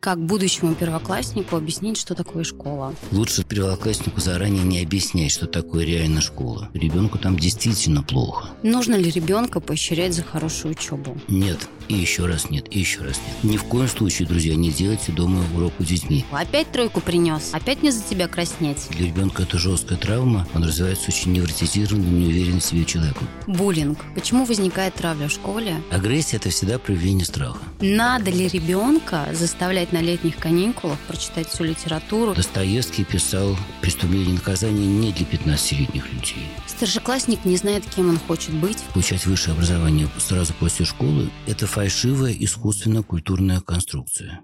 как будущему первокласснику объяснить, что такое школа? Лучше первокласснику заранее не объяснять, что такое реально школа. Ребенку там действительно плохо. Нужно ли ребенка поощрять за хорошую учебу? Нет. И еще раз нет, и еще раз нет. Ни в коем случае, друзья, не делайте дома урок у детьми. Опять тройку принес? Опять мне за тебя краснеть? Для ребенка это жесткая травма. Он развивается очень невротизированным, неуверенным в себе человеком. Буллинг. Почему возникает травля в школе? Агрессия – это всегда проявление страха. Надо ли ребенка заставлять на летних каникулах прочитать всю литературу? Достоевский писал «Преступление и наказание не для 15-летних людей». Старшеклассник не знает, кем он хочет быть. Получать высшее образование сразу после школы – это фальшивая искусственно-культурная конструкция.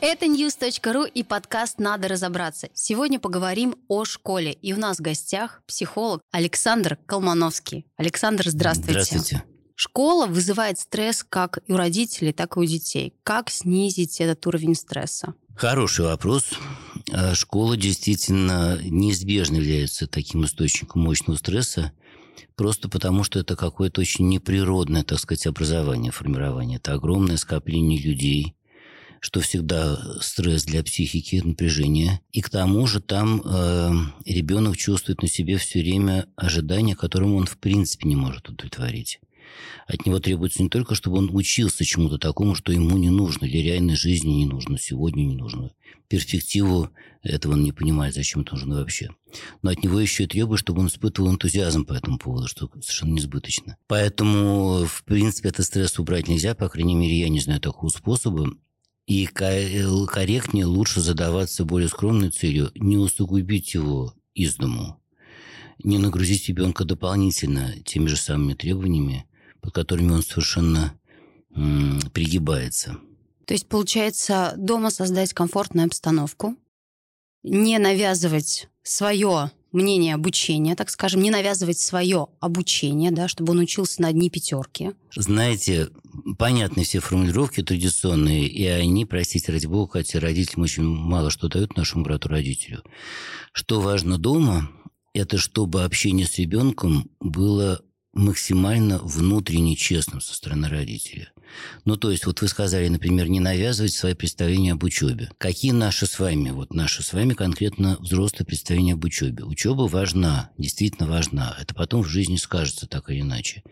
Это news.ru и подкаст «Надо разобраться». Сегодня поговорим о школе. И у нас в гостях психолог Александр Колмановский. Александр, здравствуйте. Здравствуйте. Школа вызывает стресс как и у родителей, так и у детей. Как снизить этот уровень стресса? Хороший вопрос. А школа действительно неизбежно является таким источником мощного стресса, просто потому что это какое-то очень неприродное, так сказать, образование, формирование. Это огромное скопление людей, что всегда стресс для психики, напряжение. И к тому же там э, ребенок чувствует на себе все время ожидания, которым он в принципе не может удовлетворить. От него требуется не только, чтобы он учился чему-то такому, что ему не нужно, для реальной жизни не нужно, сегодня не нужно. Перспективу этого он не понимает, зачем это нужно вообще. Но от него еще и требует, чтобы он испытывал энтузиазм по этому поводу, что совершенно несбыточно. Поэтому, в принципе, этот стресс убрать нельзя, по крайней мере, я не знаю такого способа. И корректнее лучше задаваться более скромной целью, не усугубить его из дому, не нагрузить ребенка дополнительно теми же самыми требованиями, под которыми он совершенно м, пригибается. То есть, получается, дома создать комфортную обстановку, не навязывать свое мнение обучения, так скажем, не навязывать свое обучение, да, чтобы он учился на одни пятерки. Знаете, понятны все формулировки традиционные, и они, простите, ради бога, хотя родителям очень мало что дают нашему брату-родителю. Что важно дома, это чтобы общение с ребенком было максимально внутренне честным со стороны родителя. Ну, то есть, вот вы сказали, например, не навязывать свои представления об учебе. Какие наши с вами, вот наши с вами конкретно взрослые представления об учебе? Учеба важна, действительно важна. Это потом в жизни скажется так или иначе.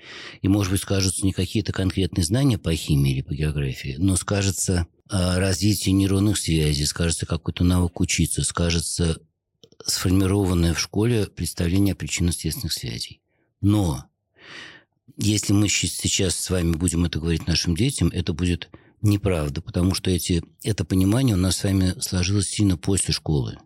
И, может быть, скажутся не какие-то конкретные знания по химии или по географии, но скажется развитие нейронных связей, скажется какой-то навык учиться, скажется сформированное в школе представление о причинно-следственных связей. Но если мы сейчас с вами будем это говорить нашим детям, это будет неправда, потому что эти, это понимание у нас с вами сложилось сильно после школы.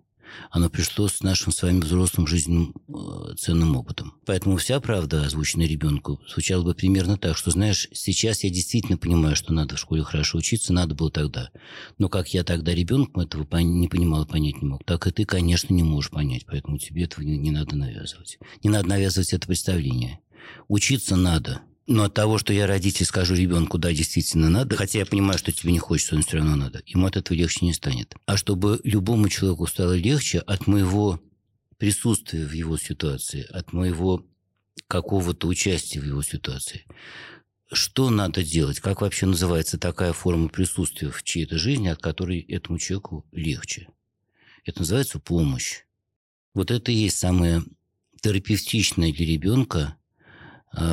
Оно пришло с нашим с вами взрослым жизненным э, ценным опытом. Поэтому вся правда, озвученная ребенку, звучала бы примерно так, что, знаешь, сейчас я действительно понимаю, что надо в школе хорошо учиться, надо было тогда. Но как я тогда ребенком этого не понимал и понять не мог, так и ты, конечно, не можешь понять, поэтому тебе этого не, не надо навязывать. Не надо навязывать это представление. Учиться надо. Но от того, что я родитель скажу ребенку, да, действительно надо, хотя я понимаю, что тебе не хочется, но все равно надо, ему от этого легче не станет. А чтобы любому человеку стало легче от моего присутствия в его ситуации, от моего какого-то участия в его ситуации, что надо делать? Как вообще называется такая форма присутствия в чьей-то жизни, от которой этому человеку легче? Это называется помощь. Вот это и есть самое терапевтичная для ребенка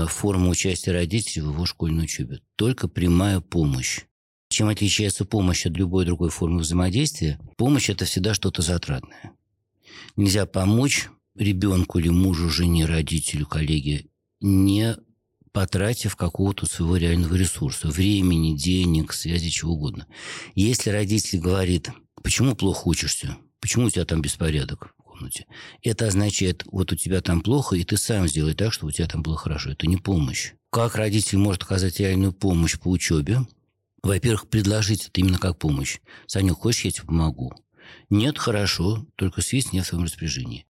форма участия родителей в его школьной учебе. Только прямая помощь. Чем отличается помощь от любой другой формы взаимодействия? Помощь – это всегда что-то затратное. Нельзя помочь ребенку или мужу, жене, родителю, коллеге, не потратив какого-то своего реального ресурса, времени, денег, связи, чего угодно. Если родитель говорит, почему плохо учишься, почему у тебя там беспорядок, комнате. Это означает, вот у тебя там плохо, и ты сам сделай так, чтобы у тебя там было хорошо. Это не помощь. Как родитель может оказать реальную помощь по учебе? Во-первых, предложить это именно как помощь. Саня, хочешь, я тебе помогу? Нет, хорошо, только свист не в своем распоряжении.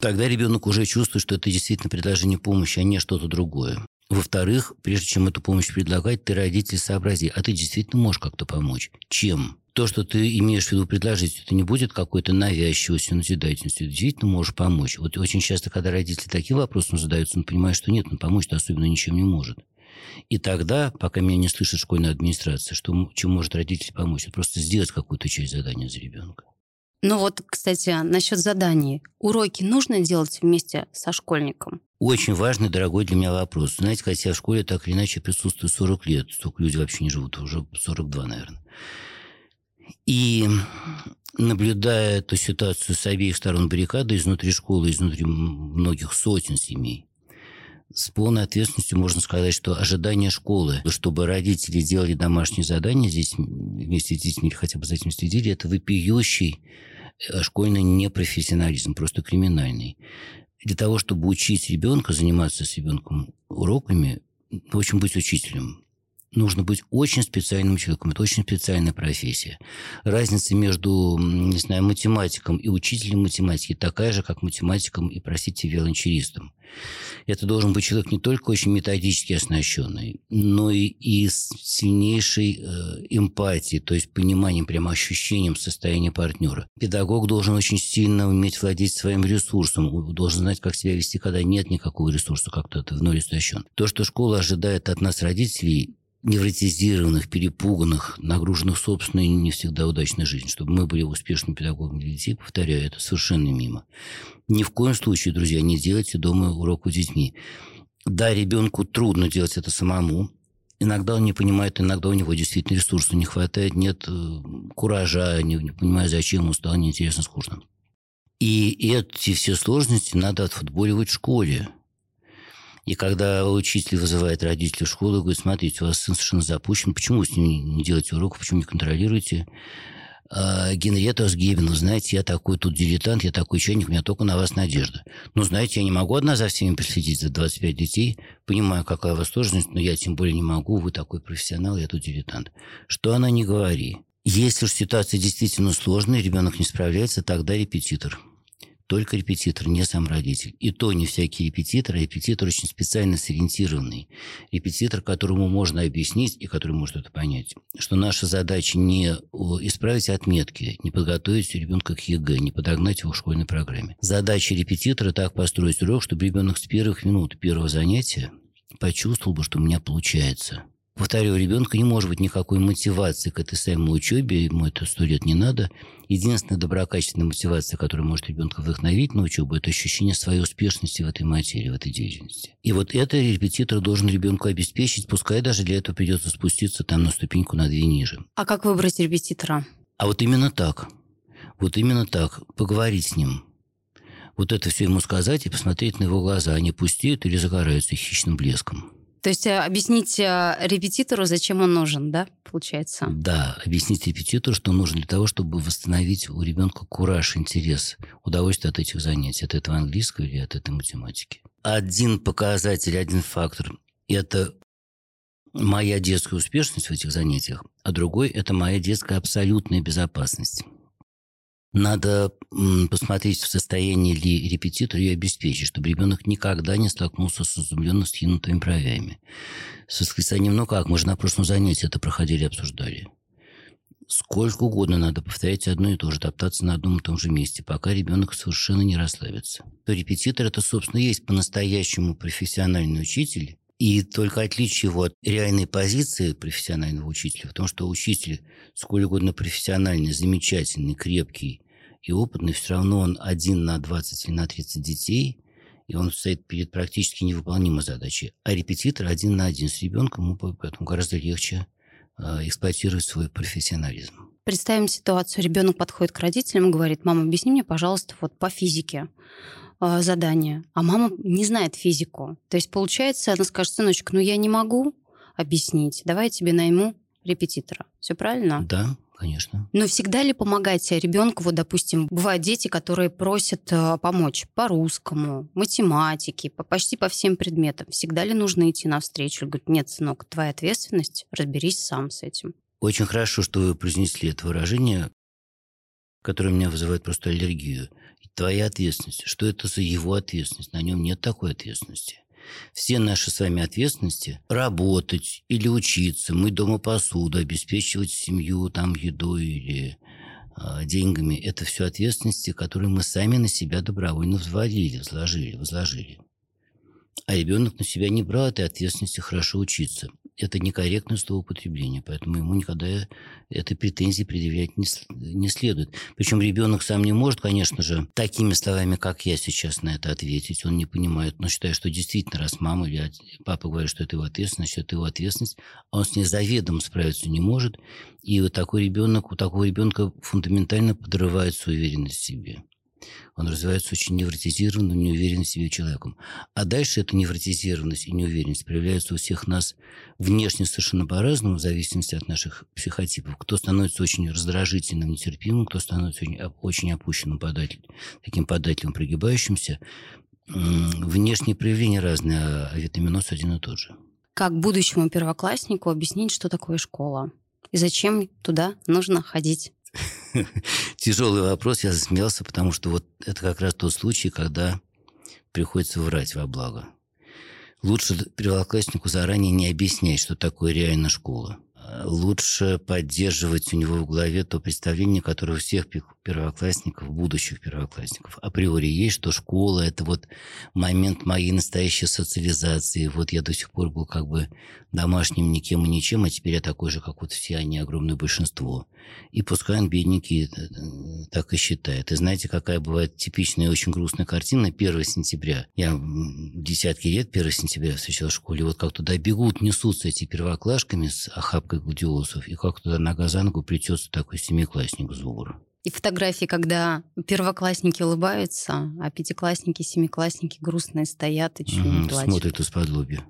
Тогда ребенок уже чувствует, что это действительно предложение помощи, а не что-то другое. Во-вторых, прежде чем эту помощь предлагать, ты родитель сообрази, а ты действительно можешь как-то помочь. Чем? То, что ты имеешь в виду предложить, это не будет какой-то навязчивостью, назидательностью. Ты действительно можешь помочь. Вот очень часто, когда родители такие вопросы задаются, он понимает, что нет, он помочь-то особенно ничем не может. И тогда, пока меня не слышит школьная администрация, что, чем может родитель помочь, это просто сделать какую-то часть задания за ребенка. Ну вот, кстати, насчет заданий. Уроки нужно делать вместе со школьником? Очень важный, дорогой для меня вопрос. Знаете, хотя в школе так или иначе присутствую 40 лет, столько люди вообще не живут, уже 42, наверное. И наблюдая эту ситуацию с обеих сторон баррикады, изнутри школы, изнутри многих сотен семей, с полной ответственностью можно сказать, что ожидание школы, чтобы родители делали домашние задания здесь вместе с детьми или хотя бы за этим следили, это вопиющий э, школьный непрофессионализм, просто криминальный. Для того, чтобы учить ребенка, заниматься с ребенком уроками, в общем, быть учителем, нужно быть очень специальным человеком. Это очень специальная профессия. Разница между, не знаю, математиком и учителем математики такая же, как математиком и, простите, виолончелистом. Это должен быть человек не только очень методически оснащенный, но и, и с сильнейшей э, эмпатией, то есть пониманием, прямо ощущением состояния партнера. Педагог должен очень сильно уметь владеть своим ресурсом, должен знать, как себя вести, когда нет никакого ресурса, как-то ты вновь истощен. То, что школа ожидает от нас родителей, невротизированных, перепуганных, нагруженных собственной не всегда удачной жизнью, чтобы мы были успешными педагогами для детей, повторяю, это совершенно мимо. Ни в коем случае, друзья, не делайте дома урок с детьми. Да, ребенку трудно делать это самому. Иногда он не понимает, иногда у него действительно ресурсов не хватает, нет э, куража, не, не понимая, зачем, устал, неинтересно, скучно. И эти все сложности надо отфутболивать в школе. И когда учитель вызывает родителей в школу и говорит, смотрите, у вас сын совершенно запущен, почему вы с ним не делаете урок, почему не контролируете? А, Генриетта Осгебин, знаете, я такой тут дилетант, я такой чайник, у меня только на вас надежда. Ну, знаете, я не могу одна за всеми последить, за 25 детей. Понимаю, какая у вас сложность, но я тем более не могу, вы такой профессионал, я тут дилетант. Что она не говори. Если уж ситуация действительно сложная, ребенок не справляется, тогда репетитор – только репетитор, не сам родитель. И то не всякий репетитор, а репетитор очень специально сориентированный. Репетитор, которому можно объяснить и который может это понять, что наша задача не исправить отметки, не подготовить ребенка к ЕГЭ, не подогнать его к школьной программе. Задача репетитора так построить урок, чтобы ребенок с первых минут первого занятия почувствовал бы, что у меня получается. Повторю, у ребенка не может быть никакой мотивации к этой самой учебе, ему это сто лет не надо. Единственная доброкачественная мотивация, которая может ребенка вдохновить на учебу, это ощущение своей успешности в этой материи, в этой деятельности. И вот это репетитор должен ребенку обеспечить, пускай даже для этого придется спуститься там на ступеньку на две ниже. А как выбрать репетитора? А вот именно так. Вот именно так. Поговорить с ним. Вот это все ему сказать и посмотреть на его глаза. Они пустеют или загораются хищным блеском. То есть э, объяснить э, репетитору, зачем он нужен, да, получается? Да, объяснить репетитору, что нужен для того, чтобы восстановить у ребенка кураж, интерес, удовольствие от этих занятий, от этого английского или от этой математики. Один показатель, один фактор – это моя детская успешность в этих занятиях, а другой – это моя детская абсолютная безопасность. Надо посмотреть, в состоянии ли репетитор ее обеспечить, чтобы ребенок никогда не столкнулся с изумленно скинутыми бровями. С восклицанием «ну как, мы же на прошлом занятии это проходили, обсуждали». Сколько угодно надо повторять одно и то же, топтаться на одном и том же месте, пока ребенок совершенно не расслабится. То репетитор – это, собственно, есть по-настоящему профессиональный учитель, и только отличие его от реальной позиции профессионального учителя в том, что учитель сколь угодно профессиональный, замечательный, крепкий и опытный, все равно он один на 20 или на 30 детей, и он стоит перед практически невыполнимой задачей. А репетитор один на один с ребенком, ему поэтому гораздо легче э, эксплуатировать свой профессионализм. Представим ситуацию. Ребенок подходит к родителям и говорит, мама, объясни мне, пожалуйста, вот по физике э, задание. А мама не знает физику. То есть, получается, она скажет, сыночек, ну я не могу объяснить, давай я тебе найму репетитора. Все правильно? Да, конечно. Но всегда ли помогать ребенку, вот, допустим, бывают дети, которые просят э, помочь по русскому, математике, по, почти по всем предметам. Всегда ли нужно идти навстречу? Говорит, нет, сынок, твоя ответственность, разберись сам с этим. Очень хорошо, что вы произнесли это выражение, которое у меня вызывает просто аллергию. Твоя ответственность. Что это за его ответственность? На нем нет такой ответственности. Все наши с вами ответственности – работать или учиться, мыть дома посуду, обеспечивать семью там едой или э, деньгами – это все ответственности, которые мы сами на себя добровольно взвалили, возложили, возложили. А ребенок на себя не брал этой ответственности хорошо учиться – это некорректное словоупотребление, поэтому ему никогда этой претензии предъявлять не, не следует. Причем ребенок сам не может, конечно же, такими словами, как я сейчас на это ответить. Он не понимает, но считает, что действительно, раз мама или папа говорят, что это его ответственность, это его ответственность, а он с ней заведомо справиться не может. И вот такой ребенок, у такого ребенка фундаментально подрывается уверенность в себе он развивается очень невротизированным, неуверенным в себе человеком. А дальше эта невротизированность и неуверенность проявляется у всех нас внешне совершенно по-разному, в зависимости от наших психотипов. Кто становится очень раздражительным, нетерпимым, кто становится очень, очень опущенным, податель, таким подателем, прогибающимся. Внешние проявления разные, а витаминоз один и тот же. Как будущему первокласснику объяснить, что такое школа? И зачем туда нужно ходить? Тяжелый вопрос, я засмеялся, потому что вот это как раз тот случай, когда приходится врать во благо. Лучше первокласснику заранее не объяснять, что такое реально школа лучше поддерживать у него в голове то представление, которое у всех первоклассников, будущих первоклассников, априори есть, что школа – это вот момент моей настоящей социализации. Вот я до сих пор был как бы домашним никем и ничем, а теперь я такой же, как вот все они, огромное большинство. И пускай он, бедненький, э, так и считает. И знаете, какая бывает типичная и очень грустная картина 1 сентября. Я десятки лет 1 сентября встречал в школе. Вот как туда бегут, несутся эти первоклашками с охапкой гладиолусов, и как туда нога за ногу плетется такой семиклассник двора. И фотографии, когда первоклассники улыбаются, а пятиклассники, семиклассники грустные стоят и чуть угу, не плачут. Смотрят из-под лобья.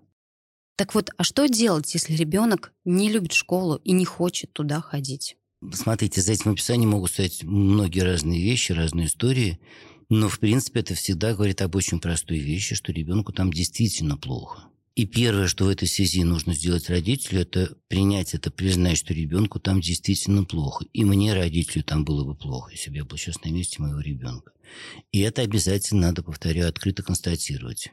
Так вот, а что делать, если ребенок не любит школу и не хочет туда ходить? Смотрите, за этим описанием могут стоять многие разные вещи, разные истории. Но, в принципе, это всегда говорит об очень простой вещи, что ребенку там действительно плохо. И первое, что в этой связи нужно сделать родителю, это принять это, признать, что ребенку там действительно плохо. И мне, родителю, там было бы плохо, если бы я был сейчас на месте моего ребенка. И это обязательно надо, повторяю, открыто констатировать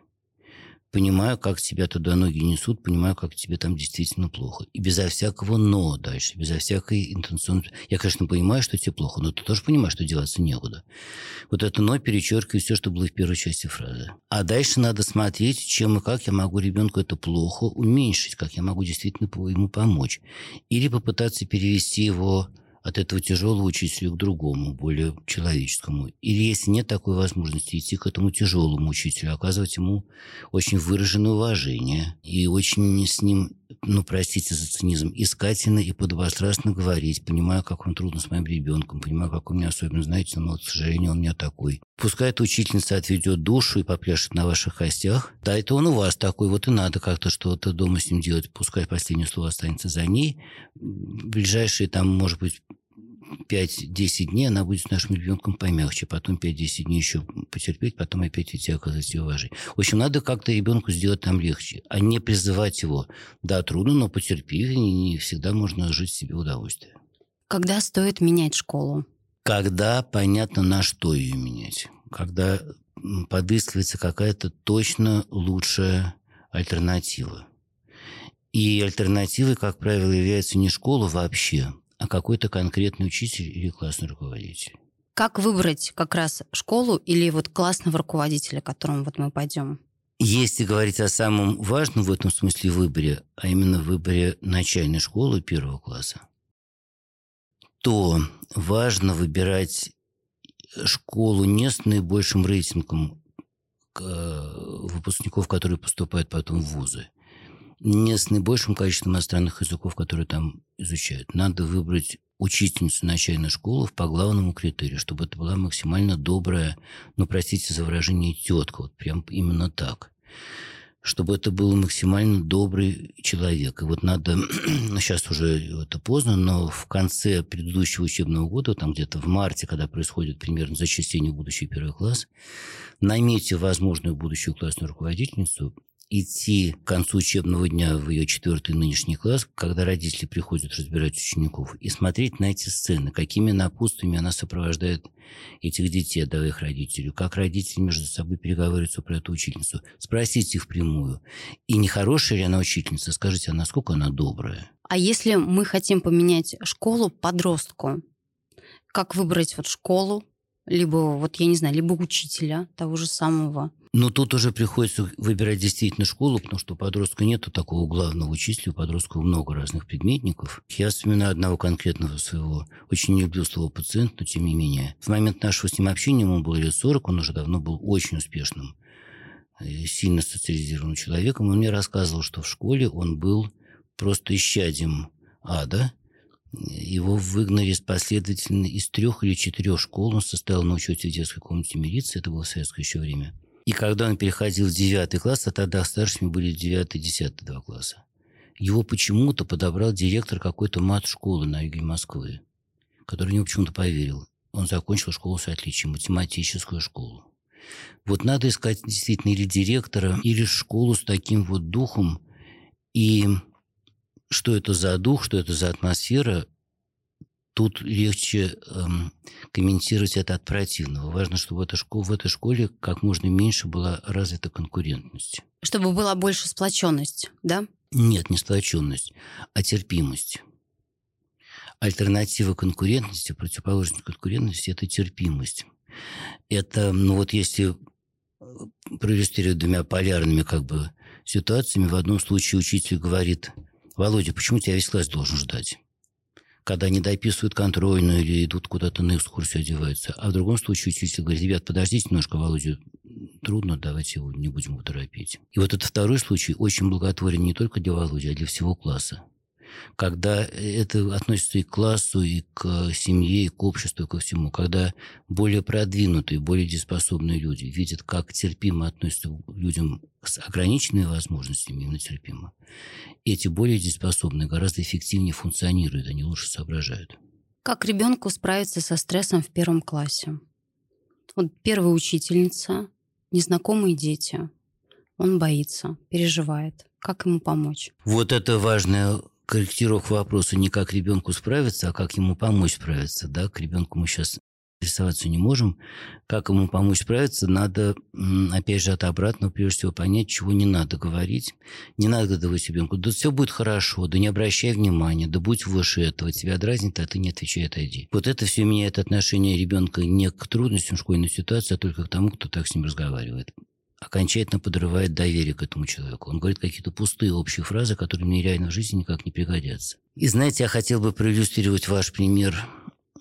понимаю, как тебя туда ноги несут, понимаю, как тебе там действительно плохо. И безо всякого «но» дальше, безо всякой интенционной... Я, конечно, понимаю, что тебе плохо, но ты тоже понимаешь, что делаться некуда. Вот это «но» перечеркивает все, что было в первой части фразы. А дальше надо смотреть, чем и как я могу ребенку это плохо уменьшить, как я могу действительно ему помочь. Или попытаться перевести его от этого тяжелого учителя к другому, более человеческому. Или если нет такой возможности, идти к этому тяжелому учителю, оказывать ему очень выраженное уважение и очень с ним, ну, простите за цинизм, искательно и подобострастно говорить, понимаю, как вам трудно с моим ребенком, понимаю, как у меня особенно, знаете, но, к сожалению, он не такой. Пускай эта учительница отведет душу и попляшет на ваших костях. Да, это он у вас такой, вот и надо как-то что-то дома с ним делать. Пускай последнее слово останется за ней. Ближайшие там, может быть, 5-10 дней она будет с нашим ребенком помягче, потом 5-10 дней еще потерпеть, потом опять идти оказать ей уважение. В общем, надо как-то ребенку сделать там легче, а не призывать его. Да, трудно, но потерпи, и не всегда можно жить себе удовольствие. Когда стоит менять школу? Когда понятно, на что ее менять. Когда подыскивается какая-то точно лучшая альтернатива. И альтернативой, как правило, является не школа вообще, а какой-то конкретный учитель или классный руководитель. Как выбрать как раз школу или вот классного руководителя, к которому вот мы пойдем? Если говорить о самом важном в этом смысле выборе, а именно выборе начальной школы первого класса, то важно выбирать школу не с наибольшим рейтингом э, выпускников, которые поступают потом в вузы, не с наибольшим количеством иностранных языков, которые там изучают. Надо выбрать учительницу начальной школы по главному критерию, чтобы это была максимально добрая, ну, простите за выражение, тетка, вот прям именно так. Чтобы это был максимально добрый человек. И вот надо, ну, сейчас уже это поздно, но в конце предыдущего учебного года, там где-то в марте, когда происходит примерно зачисление в будущий первый класс, наймите возможную будущую классную руководительницу идти к концу учебного дня в ее четвертый нынешний класс, когда родители приходят разбирать учеников, и смотреть на эти сцены, какими напутствиями она сопровождает этих детей, да, их родителей, как родители между собой переговариваются про эту учительницу. Спросите их прямую. И не хорошая ли она учительница, скажите, а насколько она добрая. А если мы хотим поменять школу подростку, как выбрать вот школу, либо, вот я не знаю, либо учителя того же самого. Но тут уже приходится выбирать действительно школу, потому что у подростка нету такого главного учителя, у подростка много разных предметников. Я вспоминаю одного конкретного своего, очень не любил своего пациента, но тем не менее. В момент нашего с ним общения ему было лет 40, он уже давно был очень успешным, сильно социализированным человеком. Он мне рассказывал, что в школе он был просто исчадием ада, его выгнали последовательно из трех или четырех школ. Он состоял на учете в детской комнате милиции, это было в советское еще время. И когда он переходил в девятый класс, а тогда старшими были девятый, десятый два класса, его почему-то подобрал директор какой-то мат-школы на юге Москвы, который ему почему-то поверил. Он закончил школу с отличием, математическую школу. Вот надо искать действительно или директора, или школу с таким вот духом. И что это за дух, что это за атмосфера, тут легче эм, комментировать это от противного. Важно, чтобы в этой, школе, в этой школе как можно меньше была развита конкурентность. Чтобы была больше сплоченность, да? Нет, не сплоченность, а терпимость. Альтернатива конкурентности, противоположность конкурентности – это терпимость. Это, ну вот если э, проиллюстрировать двумя полярными как бы ситуациями, в одном случае учитель говорит – Володя, почему тебя весь класс должен ждать? Когда они дописывают контрольную или идут куда-то на экскурсию одеваются. А в другом случае учитель говорит, ребят, подождите немножко, Володя, трудно, давайте его не будем его торопить. И вот этот второй случай очень благотворен не только для Володи, а для всего класса когда это относится и к классу, и к семье, и к обществу, и ко всему, когда более продвинутые, более дееспособные люди видят, как терпимо относятся к людям с ограниченными возможностями, именно терпимо, эти более дееспособные гораздо эффективнее функционируют, они лучше соображают. Как ребенку справиться со стрессом в первом классе? Вот первая учительница, незнакомые дети, он боится, переживает. Как ему помочь? Вот это важная корректировка вопроса не как ребенку справиться, а как ему помочь справиться. Да? К ребенку мы сейчас рисоваться не можем. Как ему помочь справиться, надо, опять же, от обратного, прежде всего, понять, чего не надо говорить. Не надо говорить ребенку, да все будет хорошо, да не обращай внимания, да будь выше этого, тебя дразнит, а ты не отвечай, отойди. Вот это все меняет отношение ребенка не к трудностям школьной ситуации, а только к тому, кто так с ним разговаривает окончательно подрывает доверие к этому человеку. Он говорит какие-то пустые общие фразы, которые мне реально в жизни никак не пригодятся. И знаете, я хотел бы проиллюстрировать ваш пример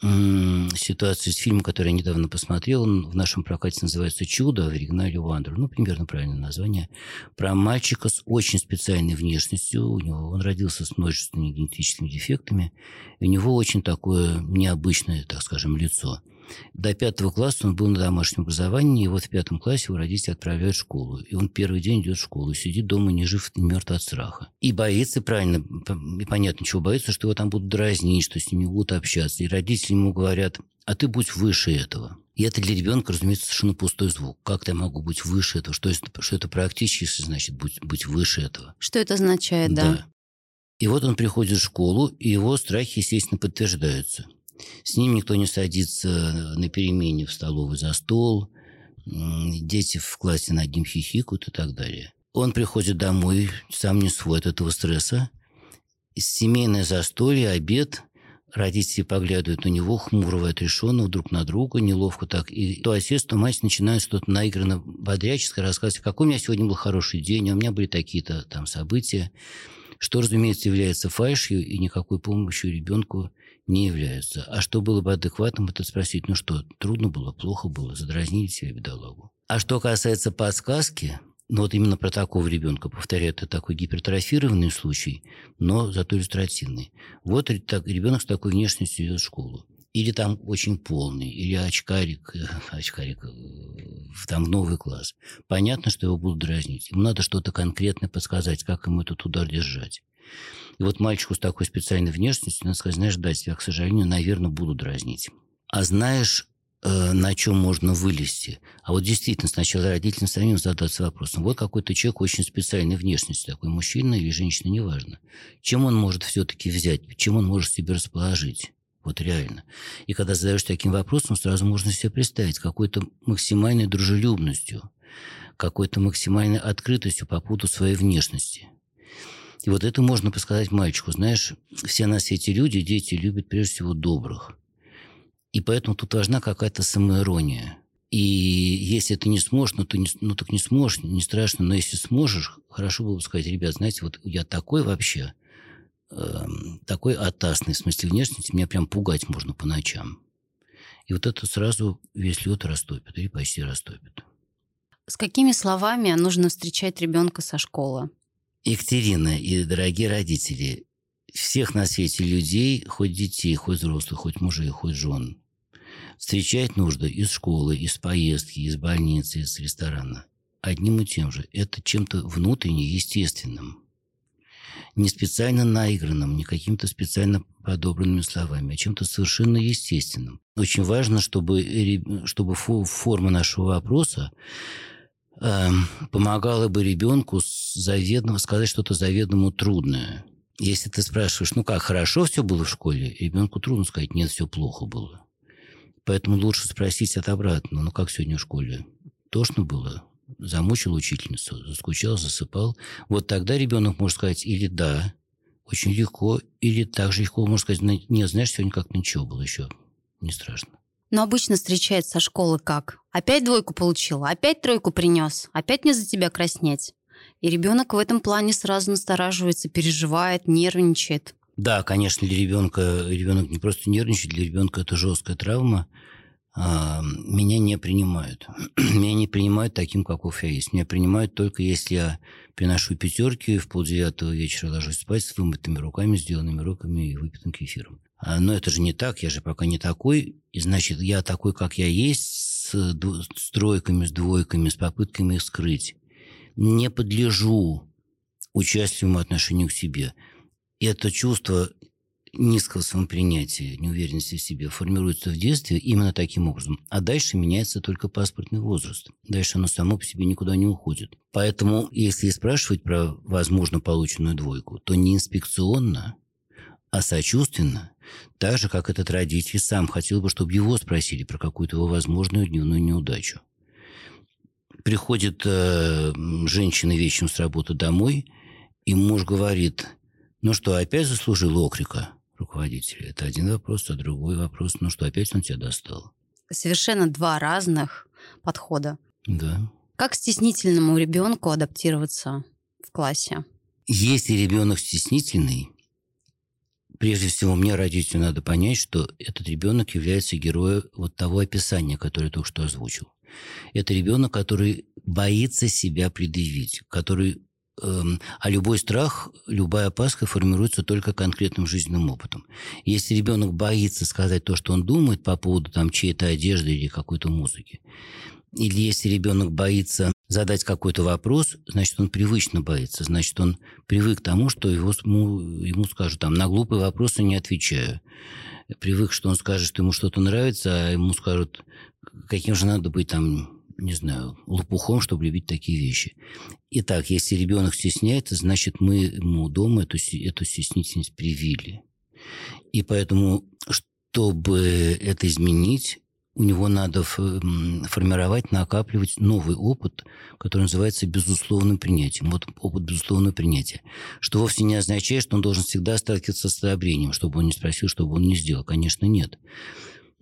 ситуацию с фильмом, который я недавно посмотрел. Он в нашем прокате называется «Чудо», в оригинале «Вандер». Ну, примерно правильное название. Про мальчика с очень специальной внешностью. У него, он родился с множественными генетическими дефектами. И у него очень такое необычное, так скажем, лицо – до пятого класса он был на домашнем образовании, и вот в пятом классе его родители отправляют в школу. И он первый день идет в школу, сидит дома не жив, не мертв от страха. И боится, правильно, и понятно, чего боится, что его там будут дразнить, что с ними будут общаться. И родители ему говорят, а ты будь выше этого. И это для ребенка, разумеется, совершенно пустой звук. Как я могу быть выше этого? Что, это, что это практически значит быть, быть выше этого? Что это означает, да? да. И вот он приходит в школу, и его страхи, естественно, подтверждаются. С ним никто не садится на перемене в столовой за стол. Дети в классе над ним хихикают и так далее. Он приходит домой, сам не свой от этого стресса. Семейное застолье, обед. Родители поглядывают на него, хмурого, отрешенного друг на друга, неловко так. И то отец, то мать начинают что-то наигранно бодряческое рассказывать, какой у меня сегодня был хороший день, а у меня были такие-то там события, что, разумеется, является фальшью, и никакой помощью ребенку не являются. А что было бы адекватным, это спросить, ну что, трудно было, плохо было, задразнили себя бедолагу. А что касается подсказки, ну вот именно про такого ребенка, повторяю, это такой гипертрофированный случай, но зато иллюстративный. Вот так, ребенок с такой внешностью идет в школу. Или там очень полный, или очкарик, очкарик в там новый класс. Понятно, что его будут дразнить. Ему надо что-то конкретное подсказать, как ему этот удар держать. И вот мальчику с такой специальной внешностью, надо сказать, знаешь, да, тебя, к сожалению, наверное, буду дразнить. А знаешь, э, на чем можно вылезти. А вот действительно, сначала родителям самим задаться вопросом. Вот какой-то человек очень специальной внешности, такой мужчина или женщина, неважно. Чем он может все-таки взять, чем он может себе расположить? Вот реально. И когда задаешь таким вопросом, сразу можно себе представить какой-то максимальной дружелюбностью, какой-то максимальной открытостью по поводу своей внешности. И вот это можно подсказать мальчику. Знаешь, все на свете люди, дети любят прежде всего добрых. И поэтому тут важна какая-то самоирония. И если ты не сможешь, ну, ты не, ну так не сможешь, не страшно, но если сможешь, хорошо было бы сказать, ребят, знаете, вот я такой вообще, э, такой атасный, в смысле внешности, меня прям пугать можно по ночам. И вот это сразу весь лед растопит, или почти растопит. С какими словами нужно встречать ребенка со школы? Екатерина и дорогие родители, всех на свете людей, хоть детей, хоть взрослых, хоть мужей, хоть жен, встречать нужно из школы, из поездки, из больницы, из ресторана. Одним и тем же. Это чем-то внутренне естественным. Не специально наигранным, не какими-то специально подобранными словами, а чем-то совершенно естественным. Очень важно, чтобы, чтобы форма нашего вопроса э, помогала бы ребенку заведомо, сказать что-то заведомо трудное. Если ты спрашиваешь, ну как, хорошо все было в школе, ребенку трудно сказать, нет, все плохо было. Поэтому лучше спросить от обратного, ну как сегодня в школе? Тошно было? Замучил учительницу, заскучал, засыпал. Вот тогда ребенок может сказать или да, очень легко, или так же легко может сказать, нет, знаешь, сегодня как ничего было еще, не страшно. Но обычно встречает со школы как? Опять двойку получила, опять тройку принес, опять мне за тебя краснеть. И ребенок в этом плане сразу настораживается, переживает, нервничает. Да, конечно, для ребенка ребенок не просто нервничает, для ребенка это жесткая травма. А, меня не принимают. меня не принимают таким, каков я есть. Меня принимают только если я приношу пятерки, в полдевятого вечера ложусь спать с вымытыми руками, сделанными руками и выпитым кефиром. А, но это же не так, я же пока не такой. И значит, я такой, как я есть, с, с тройками, с двойками, с попытками их скрыть. Не подлежу участливому отношению к себе. И это чувство низкого самопринятия, неуверенности в себе формируется в детстве именно таким образом. А дальше меняется только паспортный возраст. Дальше оно само по себе никуда не уходит. Поэтому, если спрашивать про возможно полученную двойку, то не инспекционно, а сочувственно, так же, как этот родитель сам хотел бы, чтобы его спросили про какую-то его возможную дневную неудачу. Приходит э, женщина вечером с работы домой, и муж говорит, ну что, опять заслужил окрика руководителя? Это один вопрос, а другой вопрос, ну что, опять он тебя достал? Совершенно два разных подхода. Да. Как стеснительному ребенку адаптироваться в классе? Если ребенок стеснительный, прежде всего, мне, родителю, надо понять, что этот ребенок является героем вот того описания, которое я только что озвучил. Это ребенок, который боится себя предъявить, который эм, а любой страх, любая опаска формируется только конкретным жизненным опытом. Если ребенок боится сказать то, что он думает по поводу там, чьей-то одежды или какой-то музыки, или если ребенок боится задать какой-то вопрос, значит, он привычно боится, значит, он привык к тому, что его, ему, ему скажут, там, на глупые вопросы не отвечаю. Привык, что он скажет, что ему что-то нравится, а ему скажут, каким же надо быть там, не знаю, лопухом, чтобы любить такие вещи. Итак, если ребенок стесняется, значит, мы ему дома эту, эту стеснительность привили. И поэтому, чтобы это изменить, у него надо формировать, накапливать новый опыт, который называется безусловным принятием. Вот опыт безусловного принятия. Что вовсе не означает, что он должен всегда сталкиваться с одобрением, чтобы он не спросил, чтобы он не сделал. Конечно, нет.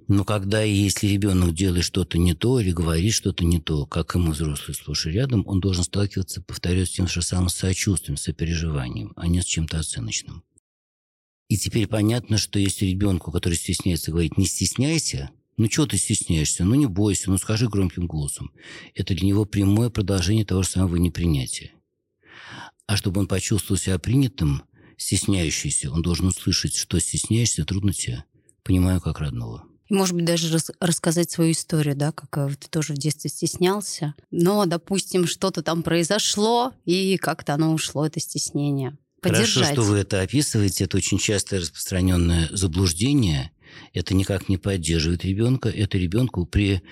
Но когда и если ребенок делает что-то не то или говорит что-то не то, как ему взрослый слушай рядом, он должен сталкиваться, повторюсь, с тем же самым сочувствием, сопереживанием, а не с чем-то оценочным. И теперь понятно, что если ребенку, который стесняется, говорить «не стесняйся», ну, чего ты стесняешься? Ну, не бойся, ну, скажи громким голосом. Это для него прямое продолжение того же самого непринятия. А чтобы он почувствовал себя принятым, стесняющийся, он должен услышать, что стесняешься, трудно тебе. Понимаю, как родного. И, может быть, даже рас- рассказать свою историю, да, как э, ты тоже в детстве стеснялся. Но, допустим, что-то там произошло, и как-то оно ушло, это стеснение. Поддержать. Хорошо, что вы это описываете. Это очень часто распространенное заблуждение – Это никак не поддерживает ребенка. Это ребенку при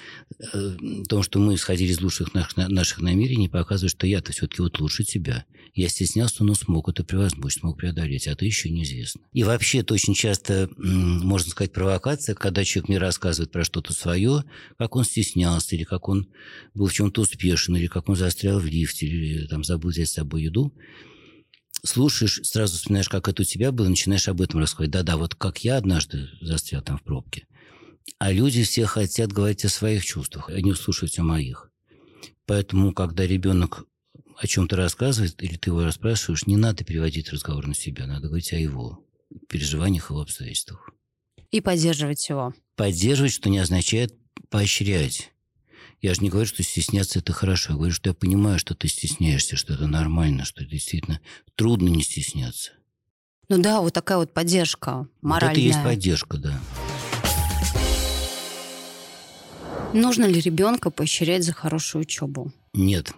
э, том, что мы исходили из лучших наших, наших намерений, показывает, что я-то все-таки вот лучше тебя. Я стеснялся, но смог это превозмочь, смог преодолеть, а ты еще неизвестно. И вообще это очень часто, можно сказать, провокация, когда человек мне рассказывает про что-то свое, как он стеснялся, или как он был в чем-то успешен, или как он застрял в лифте, или там забыл взять с собой еду слушаешь, сразу вспоминаешь, как это у тебя было, начинаешь об этом рассказывать. Да-да, вот как я однажды застрял там в пробке. А люди все хотят говорить о своих чувствах, а не слушать о моих. Поэтому, когда ребенок о чем-то рассказывает, или ты его расспрашиваешь, не надо переводить разговор на себя, надо говорить о его переживаниях, его обстоятельствах. И поддерживать его. Поддерживать, что не означает поощрять. Я же не говорю, что стесняться – это хорошо. Я говорю, что я понимаю, что ты стесняешься, что это нормально, что это действительно трудно не стесняться. Ну да, вот такая вот поддержка моральная. Вот это и есть поддержка, да. Нужно ли ребенка поощрять за хорошую учебу? Нет.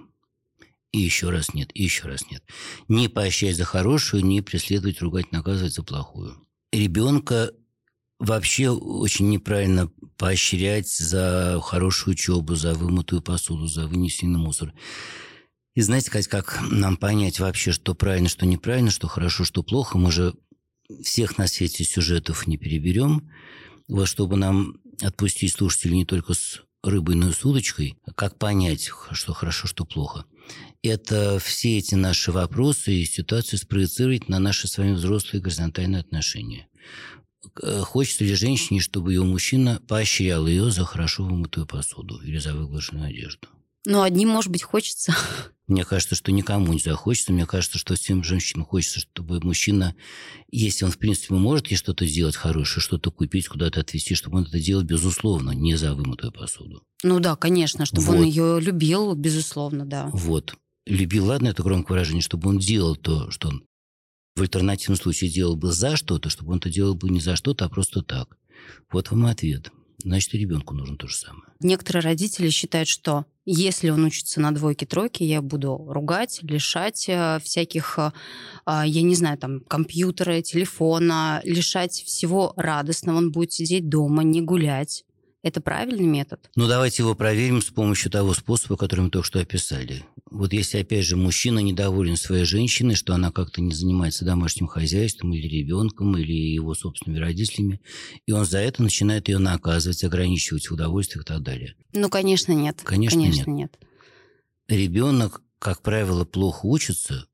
И еще раз нет, и еще раз нет. Не поощрять за хорошую, не преследовать, ругать, наказывать за плохую. Ребенка вообще очень неправильно поощрять за хорошую учебу, за вымытую посуду, за вынесенный мусор. И знаете, как, как нам понять вообще, что правильно, что неправильно, что хорошо, что плохо? Мы же всех на свете сюжетов не переберем. Вот чтобы нам отпустить слушателей не только с рыбой, но и с удочкой, как понять, что хорошо, что плохо. Это все эти наши вопросы и ситуации спроецировать на наши с вами взрослые горизонтальные отношения. Э, хочется ли женщине, чтобы ее мужчина поощрял ее за хорошо вымытую посуду или за выглаженную одежду? Ну, одним, может быть, хочется. Мне кажется, что никому не захочется. Мне кажется, что всем женщинам хочется, чтобы мужчина, если он, в принципе, может ей что-то сделать хорошее, что-то купить, куда-то отвезти, чтобы он это делал, безусловно, не за вымытую посуду. Ну да, конечно, чтобы вот. он ее любил, безусловно, да. Вот. Любил, ладно, это громкое выражение, чтобы он делал то, что он в альтернативном случае делал бы за что-то, чтобы он это делал бы не за что-то, а просто так. Вот вам ответ. Значит, и ребенку нужно то же самое. Некоторые родители считают, что если он учится на двойке, тройке, я буду ругать, лишать э, всяких, э, а, я не знаю, там, компьютера, телефона, лишать всего радостного. Он будет сидеть дома, не гулять. Это правильный метод? Ну, давайте его проверим с помощью того способа, который мы только что описали. Вот если, опять же, мужчина недоволен своей женщиной, что она как-то не занимается домашним хозяйством или ребенком, или его собственными родителями, и он за это начинает ее наказывать, ограничивать в удовольствиях и так далее. Ну, конечно, нет. Конечно, конечно нет. нет. Ребенок, как правило, плохо учится,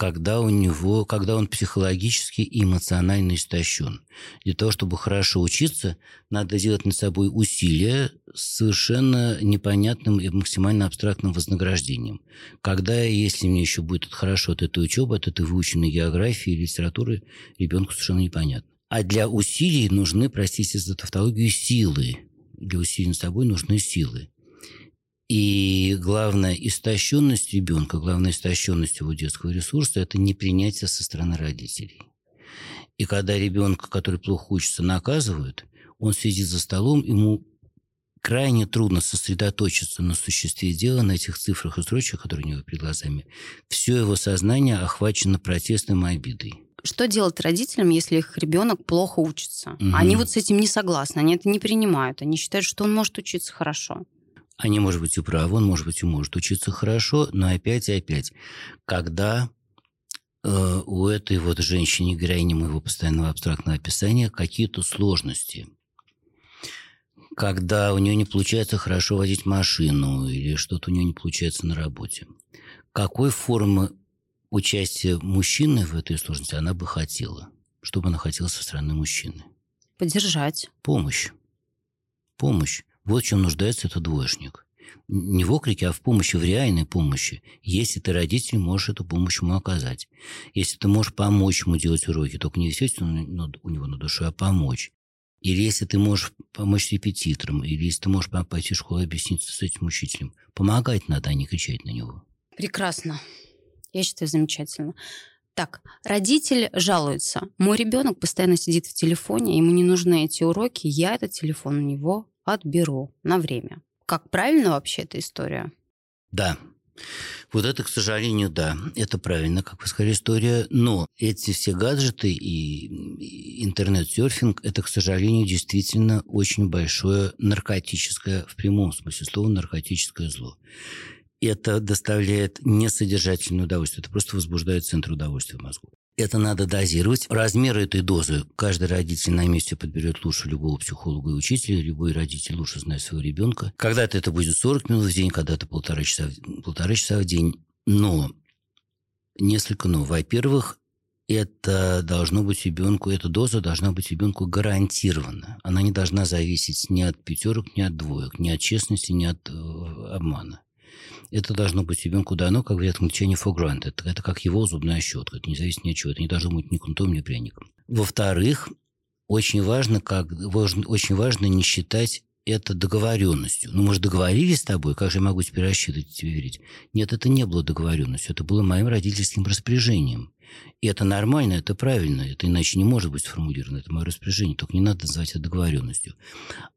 когда у него, когда он психологически и эмоционально истощен. Для того, чтобы хорошо учиться, надо делать над собой усилия с совершенно непонятным и максимально абстрактным вознаграждением. Когда, если мне еще будет хорошо от этой учебы, от этой выученной географии и литературы, ребенку совершенно непонятно. А для усилий нужны, простите за тавтологию, силы. Для усилий над собой нужны силы. И главная истощенность ребенка, главная истощенность его детского ресурса – это непринятие со стороны родителей. И когда ребенка, который плохо учится, наказывают, он сидит за столом, ему крайне трудно сосредоточиться на существе дела, на этих цифрах и строчках, которые у него перед глазами. Все его сознание охвачено протестом и обидой. Что делать родителям, если их ребенок плохо учится? Угу. Они вот с этим не согласны, они это не принимают, они считают, что он может учиться хорошо. Они, может быть, и правы, он, может быть, и может учиться хорошо, но опять и опять, когда э, у этой вот женщины, героини моего постоянного абстрактного описания, какие-то сложности, когда у нее не получается хорошо водить машину или что-то у нее не получается на работе, какой формы участия мужчины в этой сложности она бы хотела? Что бы она хотела со стороны мужчины? Поддержать. Помощь. Помощь. Вот в чем нуждается этот двоечник. Не в окрике, а в помощи, в реальной помощи. Если ты родитель, можешь эту помощь ему оказать. Если ты можешь помочь ему делать уроки, только не висеть у него на душе, а помочь. Или если ты можешь помочь репетиторам, или если ты можешь пойти в школу объясниться с этим учителем. Помогать надо, а не кричать на него. Прекрасно. Я считаю, замечательно. Так, родитель жалуется. Мой ребенок постоянно сидит в телефоне, ему не нужны эти уроки, я этот телефон у него отберу на время. Как правильно вообще эта история? Да. Вот это, к сожалению, да, это правильно, как вы сказали, история. Но эти все гаджеты и интернет-серфинг – это, к сожалению, действительно очень большое наркотическое, в прямом смысле слова, наркотическое зло. Это доставляет несодержательное удовольствие, это просто возбуждает центр удовольствия в мозгу. Это надо дозировать. Размер этой дозы каждый родитель на месте подберет лучше любого психолога и учителя. Любой родитель лучше знает своего ребенка. Когда-то это будет 40 минут в день, когда-то полтора часа, полтора часа в день. Но несколько но. Во-первых, это должно быть ребенку, эта доза должна быть ребенку гарантирована. Она не должна зависеть ни от пятерок, ни от двоек, ни от честности, ни от э, обмана это должно быть ребенку дано, как говорят англичане, for granted. Это как его зубная щетка. Это не зависит ни от чего. Это не должно быть ни кнутом, ни пряником. Во-вторых, очень важно, как, очень важно не считать это договоренностью. Ну, мы же договорились с тобой, как же я могу теперь рассчитывать тебе верить? Нет, это не было договоренностью, это было моим родительским распоряжением. И это нормально, это правильно, это иначе не может быть сформулировано, это мое распоряжение, только не надо называть это договоренностью.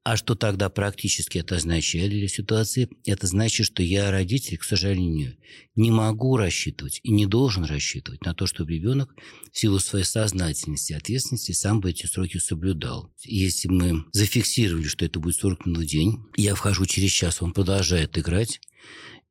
А что тогда практически это означает для ситуации? Это значит, что я, родитель, к сожалению, не могу рассчитывать и не должен рассчитывать на то, чтобы ребенок в силу своей сознательности и ответственности сам бы эти сроки соблюдал. Если мы зафиксировали, что это будет 40 минут в день, я вхожу через час, он продолжает играть,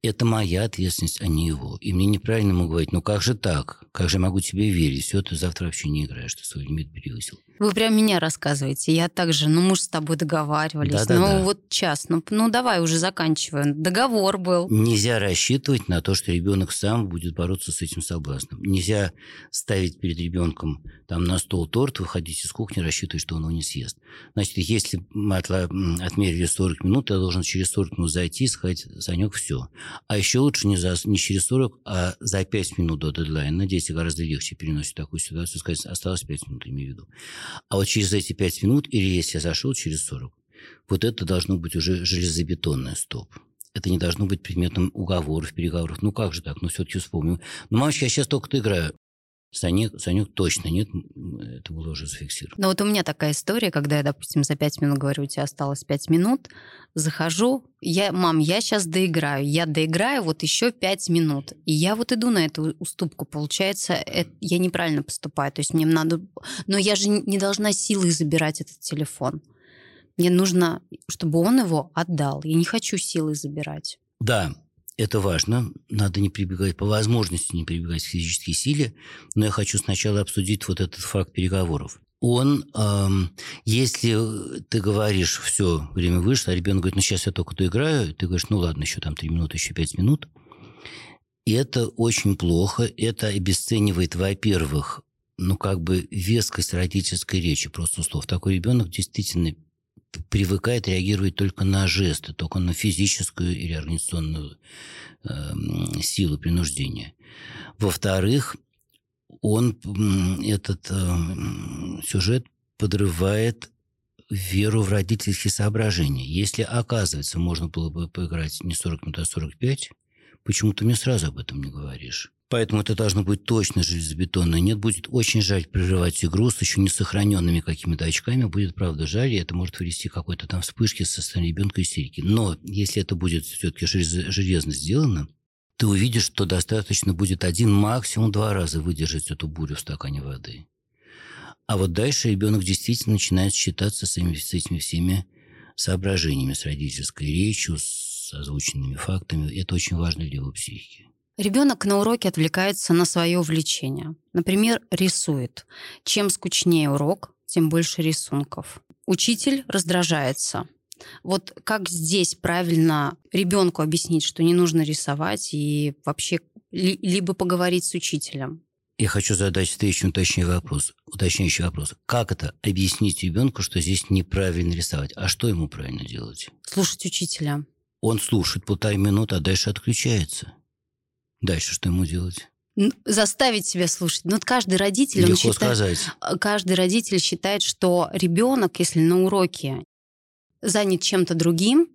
это моя ответственность, а не его. И мне неправильно ему говорить, ну как же так? Как же могу тебе верить? Все, ты завтра вообще не играешь, ты свой лимит перевысил. Вы прям меня рассказываете. Я также, ну мы же с тобой договаривались. Да, да, ну да. вот час, ну, ну давай уже заканчиваем. Договор был. Нельзя рассчитывать на то, что ребенок сам будет бороться с этим соблазном. Нельзя ставить перед ребенком там на стол торт, выходить из кухни, рассчитывать, что он его не съест. Значит, если мы отмерили 40 минут, я должен через 40 минут зайти и сказать, Санек, все. А еще лучше не, за, не через 40, а за 5 минут до дедлайна. Дети гораздо легче переносят такую ситуацию. Сказать, осталось 5 минут, имею в виду. А вот через эти 5 минут, или если я зашел через 40, вот это должно быть уже железобетонное стоп. Это не должно быть предметом уговоров, переговоров. Ну как же так? Ну все-таки вспомню. Ну, мамочка, я сейчас только-то играю. Санек, Санек точно нет, это было уже зафиксировано. Но вот у меня такая история, когда я, допустим, за пять минут говорю, у тебя осталось пять минут, захожу, я, мам, я сейчас доиграю, я доиграю вот еще пять минут, и я вот иду на эту уступку, получается, это, я неправильно поступаю, то есть мне надо, но я же не должна силой забирать этот телефон. Мне нужно, чтобы он его отдал. Я не хочу силой забирать. Да, это важно. Надо не прибегать, по возможности не прибегать к физической силе. Но я хочу сначала обсудить вот этот факт переговоров. Он, эм, если ты говоришь, все, время вышло, а ребенок говорит, ну сейчас я только доиграю, ты говоришь, ну ладно, еще там три минуты, еще пять минут. И это очень плохо. Это обесценивает, во-первых, ну как бы вескость родительской речи, просто слов. Такой ребенок действительно привыкает реагировать только на жесты, только на физическую или организационную э, силу принуждения. Во-вторых, он этот э, сюжет подрывает веру в родительские соображения. Если, оказывается, можно было бы поиграть не 40 минут, а 45, почему ты мне сразу об этом не говоришь? Поэтому это должно быть точно железобетонно. Нет, будет очень жаль прерывать игру с еще не сохраненными какими-то очками. Будет, правда, жаль, и это может вывести какой-то там вспышки со стороны ребенка истерики. Но если это будет все-таки железно сделано, ты увидишь, что достаточно будет один, максимум два раза выдержать эту бурю в стакане воды. А вот дальше ребенок действительно начинает считаться с этими, с этими всеми соображениями, с родительской речью, с озвученными фактами. Это очень важно для его психики. Ребенок на уроке отвлекается на свое увлечение. Например, рисует. Чем скучнее урок, тем больше рисунков. Учитель раздражается. Вот как здесь правильно ребенку объяснить, что не нужно рисовать и вообще либо поговорить с учителем? Я хочу задать встречный уточняющий вопрос. Уточняющий вопрос. Как это объяснить ребенку, что здесь неправильно рисовать? А что ему правильно делать? Слушать учителя. Он слушает полторы минуты, а дальше отключается. Дальше что ему делать? заставить себя слушать. Ну, вот каждый родитель, Легко он считает, сказать. Э, каждый родитель считает, что ребенок, если на уроке занят чем-то другим,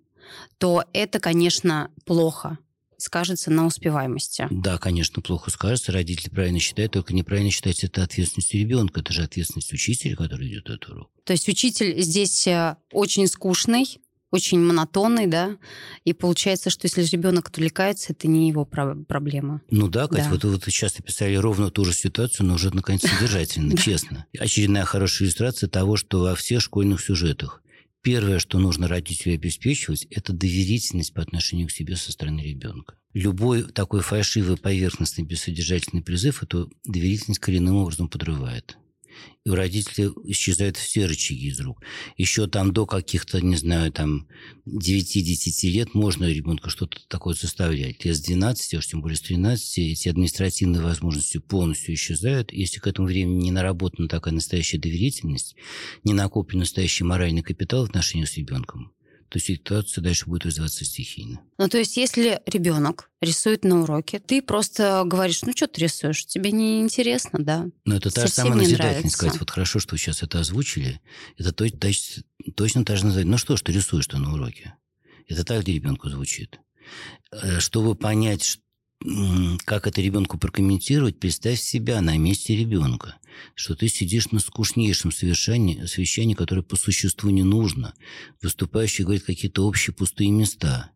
то это, конечно, плохо скажется на успеваемости. Да, конечно, плохо скажется. Родители правильно считают, только неправильно считать это ответственностью ребенка. Это же ответственность учителя, который идет этот урок. То есть учитель здесь э, очень скучный, очень монотонный, да, и получается, что если ребенок отвлекается, это не его проблема. Ну да, Катя, да. вот вы часто писали ровно ту же ситуацию, но уже, наконец, содержательно, честно. Очередная хорошая иллюстрация того, что во всех школьных сюжетах первое, что нужно родителю обеспечивать, это доверительность по отношению к себе со стороны ребенка. Любой такой фальшивый, поверхностный, бессодержательный призыв эту доверительность коренным образом подрывает и у родителей исчезают все рычаги из рук. Еще там до каких-то, не знаю, там 9-10 лет можно ребенку что-то такое составлять. Лет с 12, а уж тем более с 13, эти административные возможности полностью исчезают. Если к этому времени не наработана такая настоящая доверительность, не накоплен настоящий моральный капитал в отношении с ребенком, то ситуация дальше будет развиваться стихийно. Ну, то есть, если ребенок рисует на уроке, ты просто говоришь, ну, что ты рисуешь, тебе не интересно, да? Ну, это та же самая назидательность, сказать, вот хорошо, что вы сейчас это озвучили, это точно, точно та же называется, ну, что ж ты рисуешь-то на уроке? Это так для ребенка звучит. Э, чтобы понять, как это ребенку прокомментировать, представь себя на месте ребенка, что ты сидишь на скучнейшем совещании, совещании, которое по существу не нужно, выступающий говорит какие-то общие пустые места.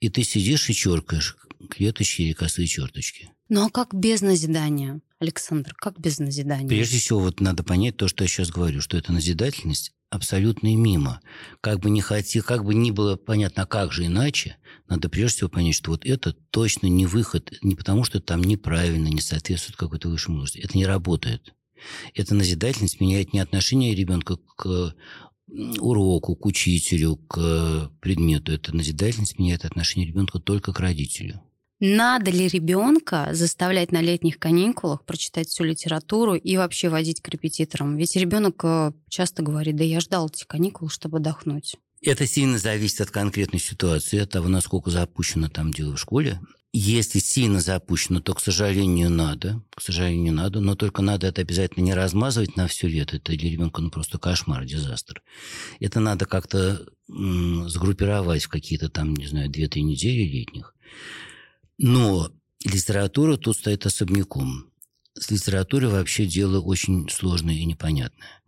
И ты сидишь и черкаешь клеточки или косые черточки. Ну а как без назидания, Александр, как без назидания? Прежде всего, вот надо понять то, что я сейчас говорю, что это назидательность абсолютно мимо. Как бы, не хотел, как бы ни было понятно, как же иначе, надо прежде всего понять, что вот это точно не выход, не потому что там неправильно, не соответствует какой-то высшему мудрости. Это не работает. Эта назидательность меняет не отношение ребенка к уроку, к учителю, к предмету. Эта назидательность меняет отношение ребенка только к родителю. Надо ли ребенка заставлять на летних каникулах прочитать всю литературу и вообще водить к репетиторам? Ведь ребенок э, часто говорит, да я ждал эти каникулы, чтобы отдохнуть. Это сильно зависит от конкретной ситуации, от того, насколько запущено там дело в школе. Если сильно запущено, то, к сожалению, надо. К сожалению, надо. Но только надо это обязательно не размазывать на все лето. Это для ребенка ну, просто кошмар, дизастр. Это надо как-то м- сгруппировать в какие-то там, не знаю, 2-3 недели летних. Но литература тут стоит особняком. С литературой вообще дело очень сложное и непонятное.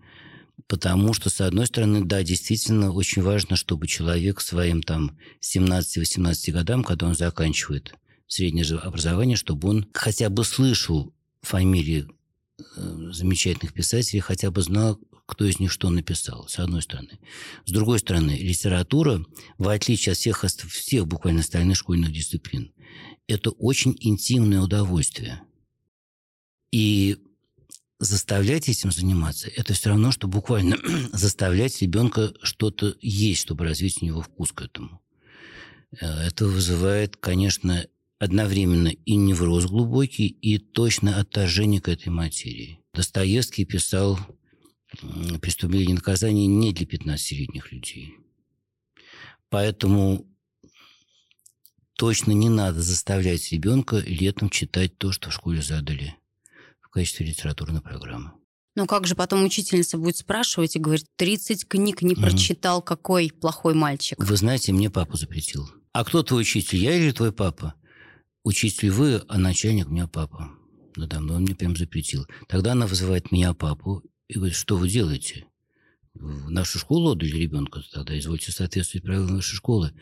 Потому что, с одной стороны, да, действительно очень важно, чтобы человек своим там 17-18 годам, когда он заканчивает среднее образование, чтобы он хотя бы слышал фамилии э, замечательных писателей, хотя бы знал, кто из них что написал, с одной стороны. С другой стороны, литература, в отличие от всех, всех буквально остальных школьных дисциплин, это очень интимное удовольствие. И заставлять этим заниматься, это все равно, что буквально заставлять ребенка что-то есть, чтобы развить у него вкус к этому. Э, это вызывает, конечно, одновременно и невроз глубокий, и точно отторжение к этой материи. Достоевский писал «Преступление и наказание» не для 15-летних людей. Поэтому точно не надо заставлять ребенка летом читать то, что в школе задали в качестве литературной программы. Но как же потом учительница будет спрашивать и говорить, 30 книг не прочитал, mm какой плохой мальчик? Вы знаете, мне папа запретил. А кто твой учитель, я или твой папа? Учитель вы, а начальник меня папа. Надо мной он мне прям запретил. Тогда она вызывает меня папу и говорит, что вы делаете? в нашу школу отдали ребенка, тогда извольте соответствовать правилам нашей школы.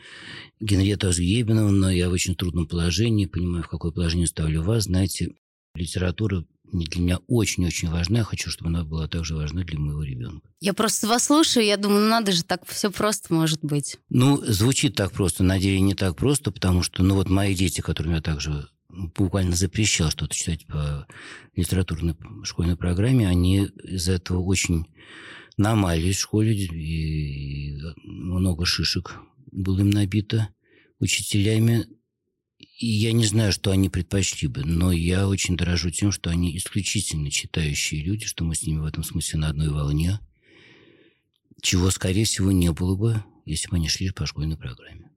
Генриетта Азгебиновна, я в очень трудном положении, понимаю, в какое положение ставлю вас. Знаете, литература для меня очень-очень важна. Я хочу, чтобы она была также важна для моего ребенка. Я просто вас слушаю, я думаю, ну надо же, так все просто может быть. Ну, звучит так просто, на деле не так просто, потому что, ну вот мои дети, которым я также буквально запрещал что-то читать по литературной школьной программе, они из этого очень намались в школе, и много шишек было им набито учителями. И я не знаю, что они предпочли бы, но я очень дорожу тем, что они исключительно читающие люди, что мы с ними в этом смысле на одной волне, чего, скорее всего, не было бы, если бы они шли по школьной программе.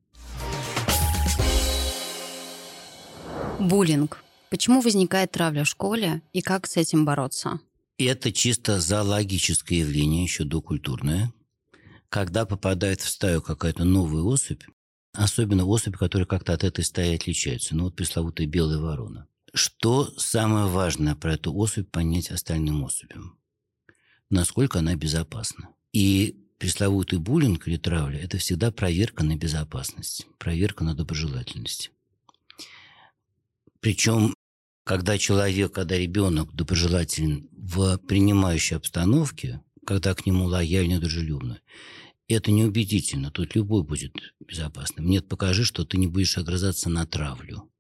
Буллинг. Почему возникает травля в школе и как с этим бороться? Это чисто зоологическое явление, еще докультурное. Когда попадает в стаю какая-то новая особь, особенно особь, которая как-то от этой стаи отличается, ну вот пресловутая белая ворона. Что самое важное про эту особь понять остальным особям? Насколько она безопасна. И пресловутый буллинг или травля – это всегда проверка на безопасность, проверка на доброжелательность. Причем, когда человек, когда ребенок доброжелателен в принимающей обстановке, когда к нему лояльно, дружелюбно, это неубедительно. Тут любой будет безопасным. Нет, покажи, что ты не будешь огрызаться на травлю.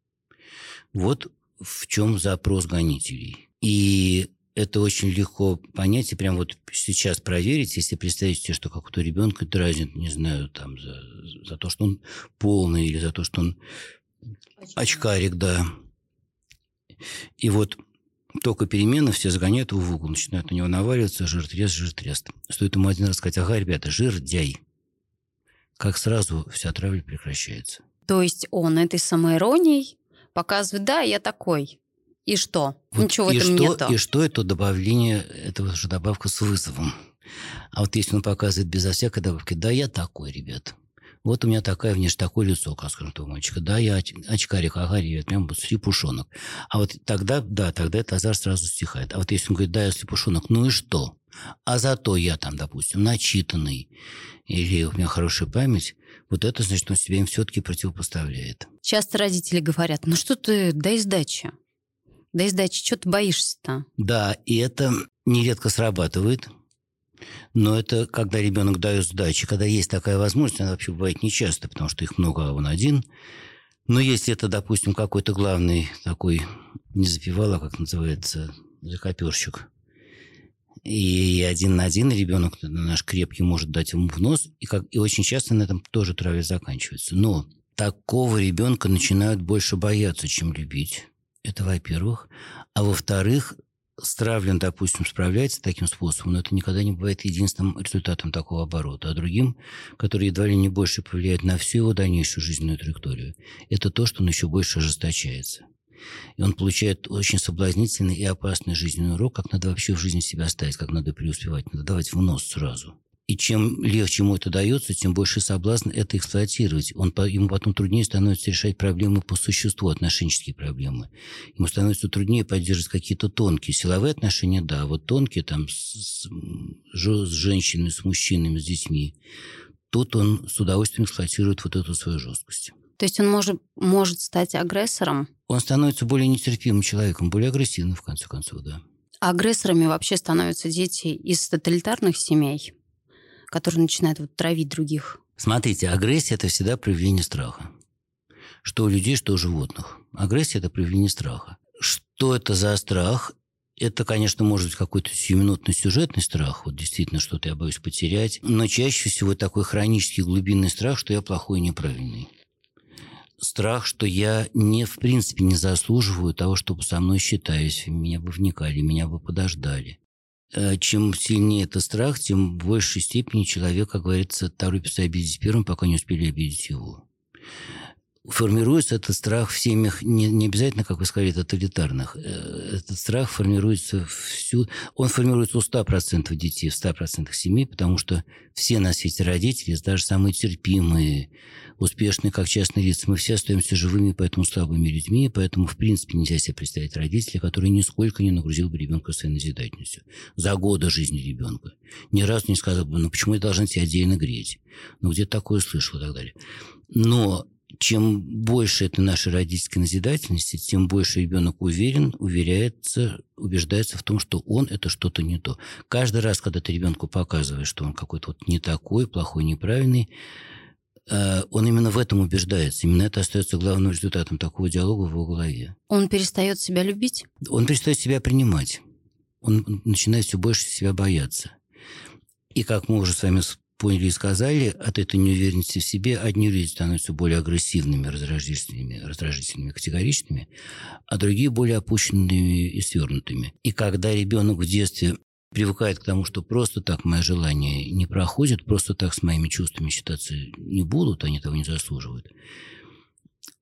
Вот в чем запрос гонителей. И это очень легко понять и прям вот сейчас проверить, если представите, что какого-то ребенка дразнит, не знаю, там, за, за то, что он полный или за то, что он очкарик, да. И вот только перемены все загоняют его в угол, начинают на него наваливаться, жир трест, жир трест. Стоит ему один раз сказать, ага, ребята, жир дяй. Как сразу вся травля прекращается. То есть он этой самоиронией показывает, да, я такой. И что? Вот Ничего в этом что, нету. И что это добавление, это уже добавка с вызовом. А вот если он показывает безо всякой добавки, да, я такой, ребят. Вот у меня такая внешне, такое лицо, как скажем, того мальчика. Да, я оч, очкарик, ага, ребят, прям слепушонок. А вот тогда, да, тогда этот азарт сразу стихает. А вот если он говорит, да, я слепушонок, ну и что? А зато я там, допустим, начитанный, или у меня хорошая память, вот это, значит, он себя им все-таки противопоставляет. Часто родители говорят, ну что ты, дай сдачи. Дай сдачи, что ты боишься-то? Да, и это нередко срабатывает. Но это когда ребенок дает сдачи, когда есть такая возможность, она вообще бывает нечасто, потому что их много, а он один. Но если это, допустим, какой-то главный такой, не запевал, а как называется, закоперщик, и один на один ребенок наш крепкий может дать ему в нос, и, как, и очень часто на этом тоже травля заканчивается. Но такого ребенка начинают больше бояться, чем любить. Это во-первых. А во-вторых, Стравлен, допустим, справляется таким способом, но это никогда не бывает единственным результатом такого оборота. А другим, который едва ли не больше повлияет на всю его дальнейшую жизненную траекторию, это то, что он еще больше ожесточается. И он получает очень соблазнительный и опасный жизненный урок, как надо вообще в жизни себя ставить, как надо преуспевать. Надо давать в нос сразу. И чем легче ему это дается, тем больше соблазн это эксплуатировать. Он, ему потом труднее становится решать проблемы по существу, отношенческие проблемы. Ему становится труднее поддерживать какие-то тонкие силовые отношения, да, а вот тонкие там с, с, с женщинами, с мужчинами, с детьми. Тут он с удовольствием эксплуатирует вот эту свою жесткость. То есть он может, может стать агрессором? Он становится более нетерпимым человеком, более агрессивным, в конце концов, да. агрессорами вообще становятся дети из тоталитарных семей? Который начинает вот травить других? Смотрите, агрессия – это всегда проявление страха. Что у людей, что у животных. Агрессия – это проявление страха. Что это за страх? Это, конечно, может быть какой-то сиюминутный сюжетный страх, вот действительно что-то я боюсь потерять, но чаще всего такой хронический глубинный страх, что я плохой и неправильный. Страх, что я не, в принципе, не заслуживаю того, чтобы со мной считались, меня бы вникали, меня бы подождали. Э, чем сильнее это страх, тем в большей степени человек, как говорится, торопится обидеть первым, пока не успели обидеть его. Формируется этот страх в семьях, не, не обязательно, как вы сказали, тоталитарных. Э, этот страх формируется всю... Он формируется у 100% детей, в 100% семей, потому что все на свете родители, даже самые терпимые, успешные, как частные лица, мы все остаемся живыми, поэтому слабыми людьми, поэтому, в принципе, нельзя себе представить родителя, который нисколько не нагрузил бы ребенка своей назидательностью. За годы жизни ребенка. Ни разу не сказал бы, ну почему я должен тебя отдельно греть? Ну где-то такое слышал и так далее. Но чем больше это нашей родительской назидательности, тем больше ребенок уверен, уверяется, убеждается в том, что он это что-то не то. Каждый раз, когда ты ребенку показываешь, что он какой-то вот не такой, плохой, неправильный, э, он именно в этом убеждается. Именно это остается главным результатом такого диалога в его голове. Он перестает себя любить? Он перестает себя принимать. Он начинает все больше себя бояться. И как мы уже с вами поняли и сказали, от этой неуверенности в себе одни люди становятся более агрессивными, раздражительными, раздражительными, категоричными, а другие более опущенными и свернутыми. И когда ребенок в детстве привыкает к тому, что просто так мои желания не проходят, просто так с моими чувствами считаться не будут, они того не заслуживают,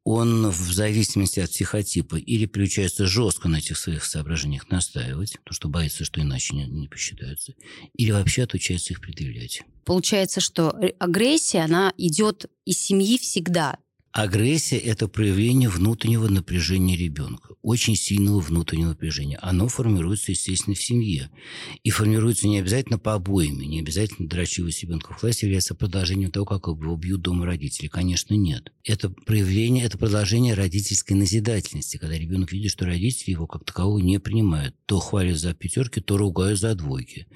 он в зависимости от психотипа или приучается жестко на этих своих соображениях настаивать, потому что боится, что иначе не, не посчитаются, или вообще отучается их предъявлять. Получается, что агрессия, она идет из семьи всегда. Агрессия – это проявление внутреннего напряжения ребенка, очень сильного внутреннего напряжения. Оно формируется, естественно, в семье. И формируется не обязательно побоями, не обязательно дрочивость ребенка в классе является продолжением того, как его бьют дома родители. Конечно, нет. Это проявление, это продолжение родительской назидательности, когда ребенок видит, что родители его как такового не принимают. То хвалят за пятерки, то ругают за двойки.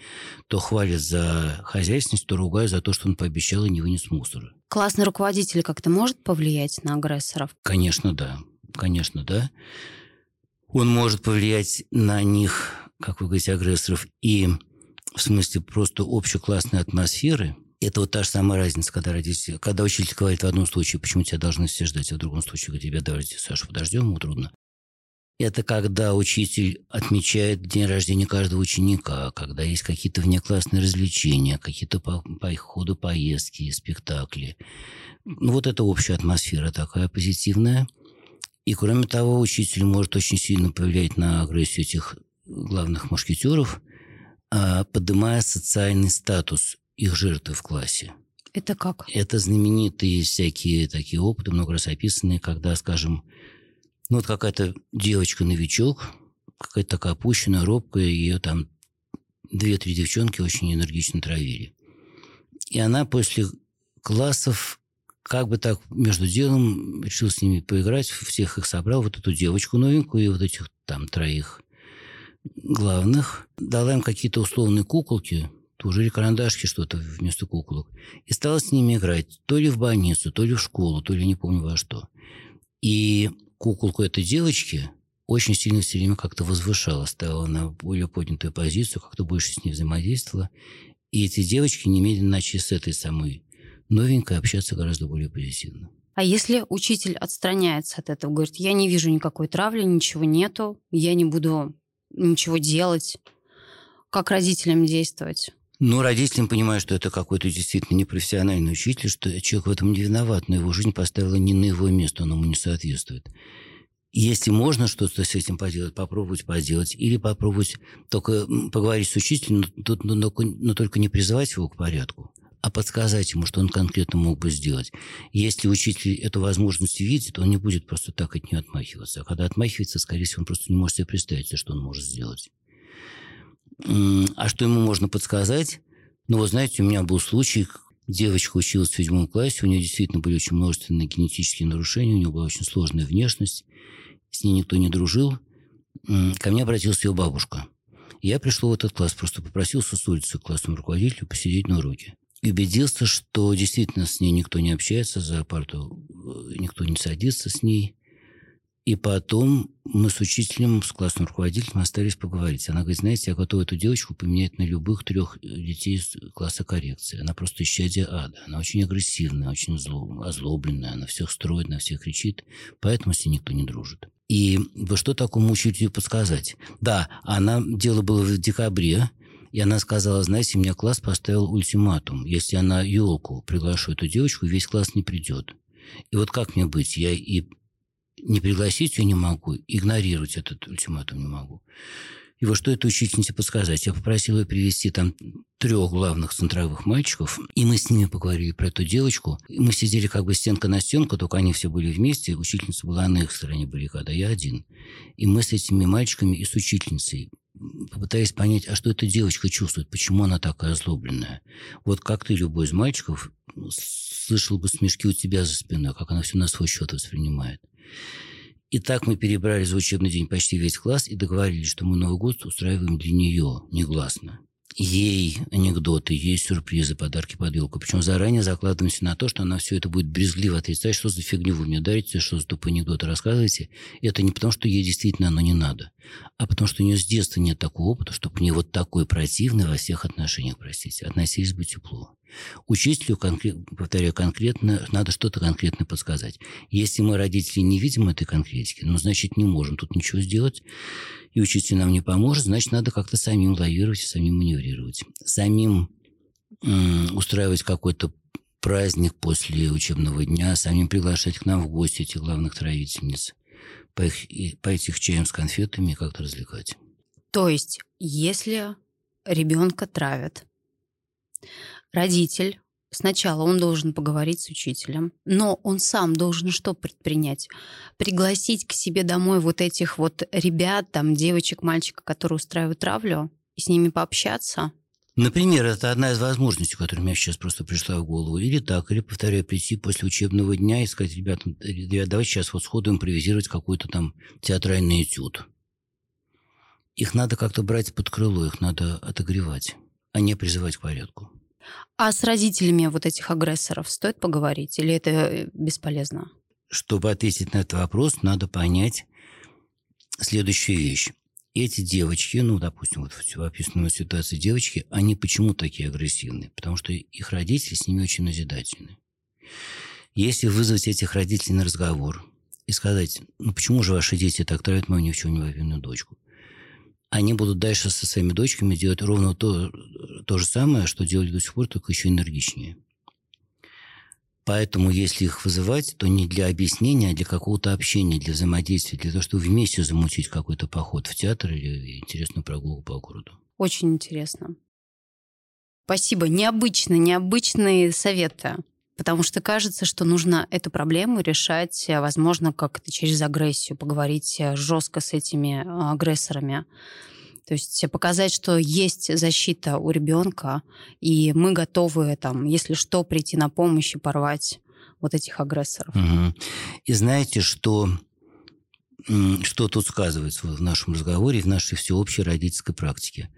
То хвалят за хозяйственность, то ругают за то, что он пообещал и не вынес мусора. Классный руководитель как-то может повлиять на агрессоров? Конечно, да. Конечно, да. Он может повлиять на них, как вы говорите, агрессоров, и в смысле просто общеклассной атмосферы. Это вот та же самая разница, когда родители, когда учитель говорит в одном случае, почему тебя должны все ждать, а в другом случае говорит, тебя давайте, Саша, подождем, ему трудно. Это когда учитель отмечает день рождения каждого ученика, когда есть какие-то внеклассные развлечения, какие-то по, по ходу поездки, спектакли. Ну, вот это общая атмосфера такая позитивная. И, кроме того, учитель может очень сильно повлиять на агрессию этих главных мушкетеров, а, поднимая социальный статус их жертвы в классе. Это как? Это знаменитые всякие такие опыты, много раз описанные, когда, скажем, ну, вот какая-то девочка-новичок, какая-то такая опущенная, робкая, ее там две-три девчонки очень энергично травили. И она после классов как бы так между делом решил с ними поиграть, всех их собрал, вот эту девочку новенькую и вот этих там троих главных, дала им какие-то условные куколки, тоже или карандашки что-то вместо куколок, и стала с ними играть то ли в больницу, то ли в школу, то ли не помню во что. И куколку этой девочки очень сильно все время как-то возвышала, ставила на более поднятую позицию, как-то больше с ней взаимодействовала. И эти девочки немедленно начали с этой самой новенькой общаться гораздо более позитивно. А если учитель отстраняется от этого, говорит, я не вижу никакой травли, ничего нету, я не буду ничего делать, как родителям действовать? Ну, родителям понимают, что это какой-то действительно непрофессиональный учитель, что человек в этом не виноват, но его жизнь поставила не на его место, он ему не соответствует. Если можно что-то с этим поделать, попробовать поделать. Или попробовать только поговорить с учителем, но, но, но, но только не призывать его к порядку, а подсказать ему, что он конкретно мог бы сделать. Если учитель эту возможность видит, он не будет просто так от нее отмахиваться. А когда отмахивается, скорее всего, он просто не может себе представить, что он может сделать. А что ему можно подсказать? Ну, вот знаете, у меня был случай, девочка училась в седьмом классе, у нее действительно были очень множественные генетические нарушения, у нее была очень сложная внешность, с ней никто не дружил. Ко мне обратилась ее бабушка. Я пришел в этот класс, просто попросился с улицы к классному руководителю посидеть на уроке. И убедился, что действительно с ней никто не общается за парту, э, никто не садится с ней. И потом мы с учителем, с классным руководителем остались поговорить. Она говорит, знаете, я готова эту девочку поменять на любых трех детей из класса коррекции. Она просто исчадие ада. Она очень агрессивная, очень зло, озлобленная. Она всех строит, на всех кричит. Поэтому с ней никто не дружит. И что такому учителю подсказать? Да, она, дело было в декабре, и она сказала, знаете, мне класс поставил ультиматум. Если она елку приглашу эту девочку, весь класс не придет. И вот как мне быть? Я и не пригласить ее не могу, игнорировать этот ультиматум не могу. И вот что этой учительнице подсказать? Я попросил ее привести там трех главных центровых мальчиков, и мы с ними поговорили про эту девочку. И мы сидели как бы стенка на стенку, только они все были вместе, учительница была на их стороне баррикады, а я один. И мы с этими мальчиками и с учительницей попытаясь понять, а что эта девочка чувствует, почему она такая озлобленная. Вот как ты, любой из мальчиков, слышал бы смешки у тебя за спиной, как она все на свой счет воспринимает. И так мы перебрали за учебный день почти весь класс и договорились, что мы Новый год устраиваем для нее негласно. Ей анекдоты, ей сюрпризы, подарки под елку. Причем заранее закладываемся на то, что она все это будет брезгливо отрицать, что за фигню вы мне дарите, что за тупые анекдоты рассказываете. И это не потому, что ей действительно оно не надо, а потому, что у нее с детства нет такого опыта, чтобы к ней вот такой противный во всех отношениях, простите, относились бы тепло. Учителю, повторяю, конкретно, надо что-то конкретно подсказать. Если мы, родители, не видим этой конкретики, ну, значит, не можем тут ничего сделать, и учитель нам не поможет, значит, надо как-то самим лавировать самим маневрировать. Самим устраивать какой-то праздник после учебного дня, самим приглашать к нам в гости этих главных травительниц, пойти к чаям с конфетами и как-то развлекать. То есть, если ребенка травят, родитель Сначала он должен поговорить с учителем, но он сам должен что предпринять? Пригласить к себе домой вот этих вот ребят, там, девочек, мальчиков, которые устраивают травлю, и с ними пообщаться, Например, это одна из возможностей, которая мне сейчас просто пришла в голову. Или так, или, повторяю, прийти после учебного дня и сказать, ребятам, ребят, давайте сейчас вот сходу импровизировать какой-то там театральный этюд. Их надо как-то брать под крыло, их надо отогревать, а не призывать к порядку. А с родителями вот этих агрессоров стоит поговорить или это э, бесполезно? Чтобы ответить на этот вопрос, надо понять следующую вещь эти девочки, ну, допустим, вот в описанной ситуации девочки, они почему такие агрессивные? Потому что их родители с ними очень назидательны. Если вызвать этих родителей на разговор и сказать, ну, почему же ваши дети так травят мою ни в чем не повинную дочку? Они будут дальше со своими дочками делать ровно то, то же самое, что делали до сих пор, только еще энергичнее. Поэтому, если их вызывать, то не для объяснения, а для какого-то общения, для взаимодействия, для того, чтобы вместе замутить какой-то поход в театр или интересную прогулку по городу. Очень интересно. Спасибо. Необычные, необычные советы. Потому что кажется, что нужно эту проблему решать, возможно, как-то через агрессию, поговорить жестко с этими а, агрессорами. То есть показать, что есть защита у ребенка, и мы готовы, там, если что, прийти на помощь и порвать вот этих агрессоров. Угу. И знаете, что, что тут сказывается в нашем разговоре, в нашей всеобщей родительской практике?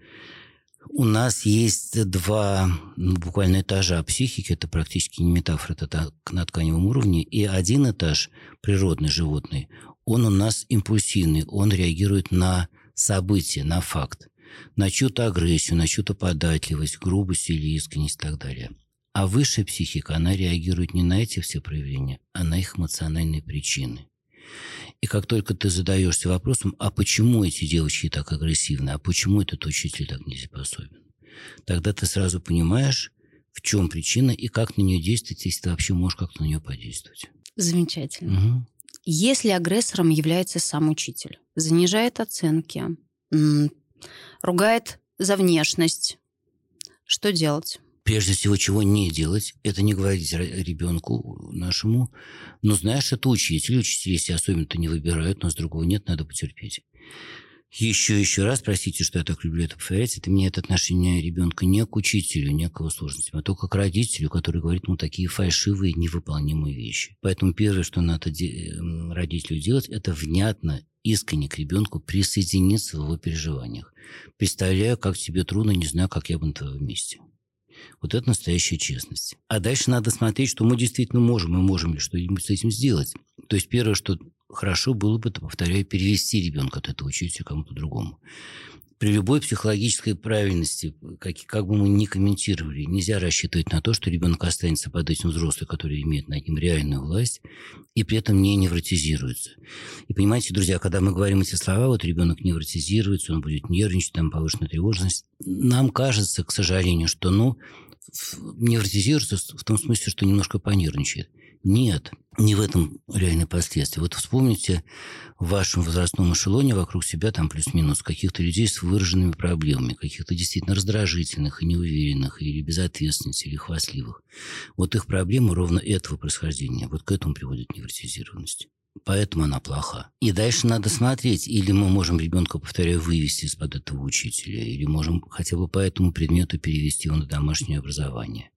У нас есть два ну, буквально этажа психики, это практически не метафора, это на тканевом уровне, и один этаж, природный животный, он у нас импульсивный, он реагирует на событие, на факт, на чью-то агрессию, на чью-то податливость, грубость или искренность и так далее. А высшая психика, она реагирует не на эти все проявления, а на их эмоциональные причины. И как только ты задаешься вопросом, а почему эти девочки так агрессивны, а почему этот учитель так не способен, тогда ты сразу понимаешь, в чем причина и как на нее действовать, если ты вообще можешь как-то на нее подействовать. Замечательно. Угу. Если агрессором является сам учитель, занижает оценки, ругает за внешность, что делать? Прежде всего, чего не делать, это не говорить ребенку нашему, ну, знаешь, это учитель, учитель, если особенно-то не выбирают, но с другого нет, надо потерпеть еще еще раз, простите, что я так люблю это повторять, это меняет отношение ребенка не к учителю, не к его сложностям, а только к родителю, который говорит ему такие фальшивые, невыполнимые вещи. Поэтому первое, что надо де- родителю делать, это внятно, искренне к ребенку присоединиться в его переживаниях. Представляю, как тебе трудно, не знаю, как я бы на твоем месте. Вот это настоящая честность. А дальше надо смотреть, что мы действительно можем, и можем ли что-нибудь с этим сделать. То есть первое, что хорошо было бы, повторяю, перевести ребенка от этого учителя кому-то другому. При любой психологической правильности, как, как бы мы ни комментировали, нельзя рассчитывать на то, что ребенок останется под этим взрослым, который имеет над ним реальную власть, и при этом не невротизируется. И понимаете, друзья, когда мы говорим эти слова, вот ребенок невротизируется, он будет нервничать, там повышенная тревожность, нам кажется, к сожалению, что, ну, невротизируется в том смысле, что немножко понервничает. Нет, не в этом реальные последствия. Вот вспомните в вашем возрастном эшелоне вокруг себя там плюс-минус каких-то людей с выраженными проблемами, каких-то действительно раздражительных и неуверенных, или безответственных, или хвастливых. Вот их проблемы ровно этого происхождения. Вот к этому приводит невротизированность. Поэтому она плоха. И дальше надо смотреть, или мы можем ребенка, повторяю, вывести из-под этого учителя, или можем хотя бы по этому предмету перевести его на домашнее образование.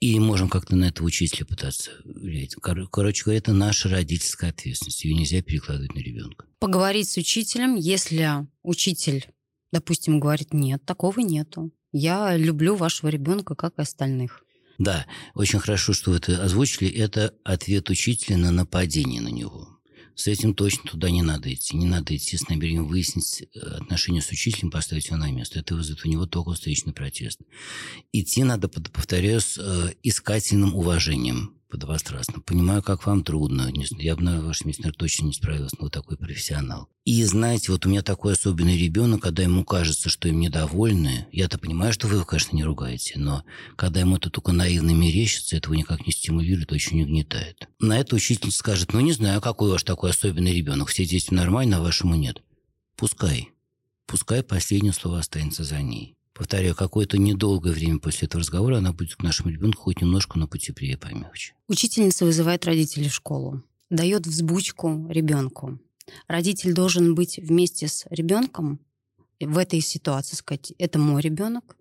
И можем как-то на этого учителя пытаться влиять. Короче говоря, это наша родительская ответственность. Ее нельзя перекладывать на ребенка. Поговорить с учителем, если учитель, допустим, говорит, нет, такого нету. Я люблю вашего ребенка, как и остальных. Да, очень хорошо, что вы это озвучили. Это ответ учителя на нападение на него. С этим точно туда не надо идти. Не надо идти с намерением выяснить э, отношения с учителем, поставить его на место. Это вызовет у него только встречный протест. Идти надо, повторяю, с э, искательным уважением подобострастно. Понимаю, как вам трудно. Я бы на вашем месте, наверное, точно не справилась, но вы такой профессионал. И знаете, вот у меня такой особенный ребенок, когда ему кажется, что им недовольны, я-то понимаю, что вы его, конечно, не ругаете, но когда ему это только наивно мерещится, этого никак не стимулирует, очень угнетает. На это учительница скажет, ну не знаю, какой ваш такой особенный ребенок, все дети нормально, а вашему нет. Пускай. Пускай последнее слово останется за ней повторяю, какое-то недолгое время после этого разговора она будет к нашему ребенку хоть немножко, но потеплее, помягче. Учительница вызывает родителей в школу, дает взбучку ребенку. Родитель должен быть вместе с ребенком в этой ситуации, сказать, это мой ребенок,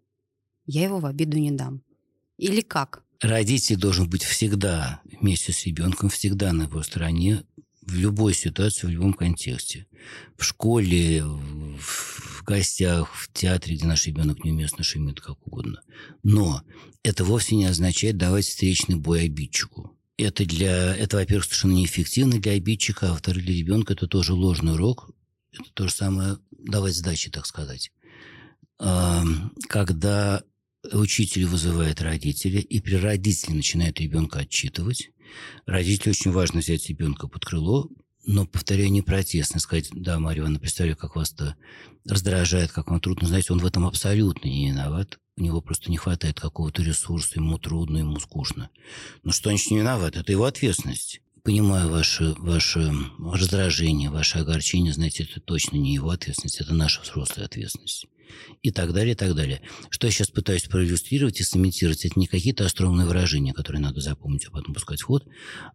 я его в обиду не дам. Или как? Родитель должен быть всегда вместе с ребенком, всегда на его стороне, в любой ситуации, в любом контексте. В школе, в гостях, в театре, где наш ребенок неуместно шумит, как угодно. Но это вовсе не означает давать встречный бой обидчику. Это, для, это во-первых, совершенно неэффективно для обидчика, а во-вторых, для ребенка это тоже ложный урок. Это то же самое давать сдачи, так сказать. Когда учитель вызывает родителя, и при родителе начинает ребенка отчитывать, Родителю очень важно взять ребенка под крыло, но, повторяю, не протестно сказать, да, Марья Ивановна, представляю, как вас это раздражает, как вам трудно. Знаете, он в этом абсолютно не виноват. У него просто не хватает какого-то ресурса, ему трудно, ему скучно. Но что значит не виноват? Это его ответственность. Понимаю ваше, ваше раздражение, ваше огорчение, знаете, это точно не его ответственность, это наша взрослая ответственность и так далее, и так далее. Что я сейчас пытаюсь проиллюстрировать и сымитировать, это не какие-то остроумные выражения, которые надо запомнить, а потом пускать в ход,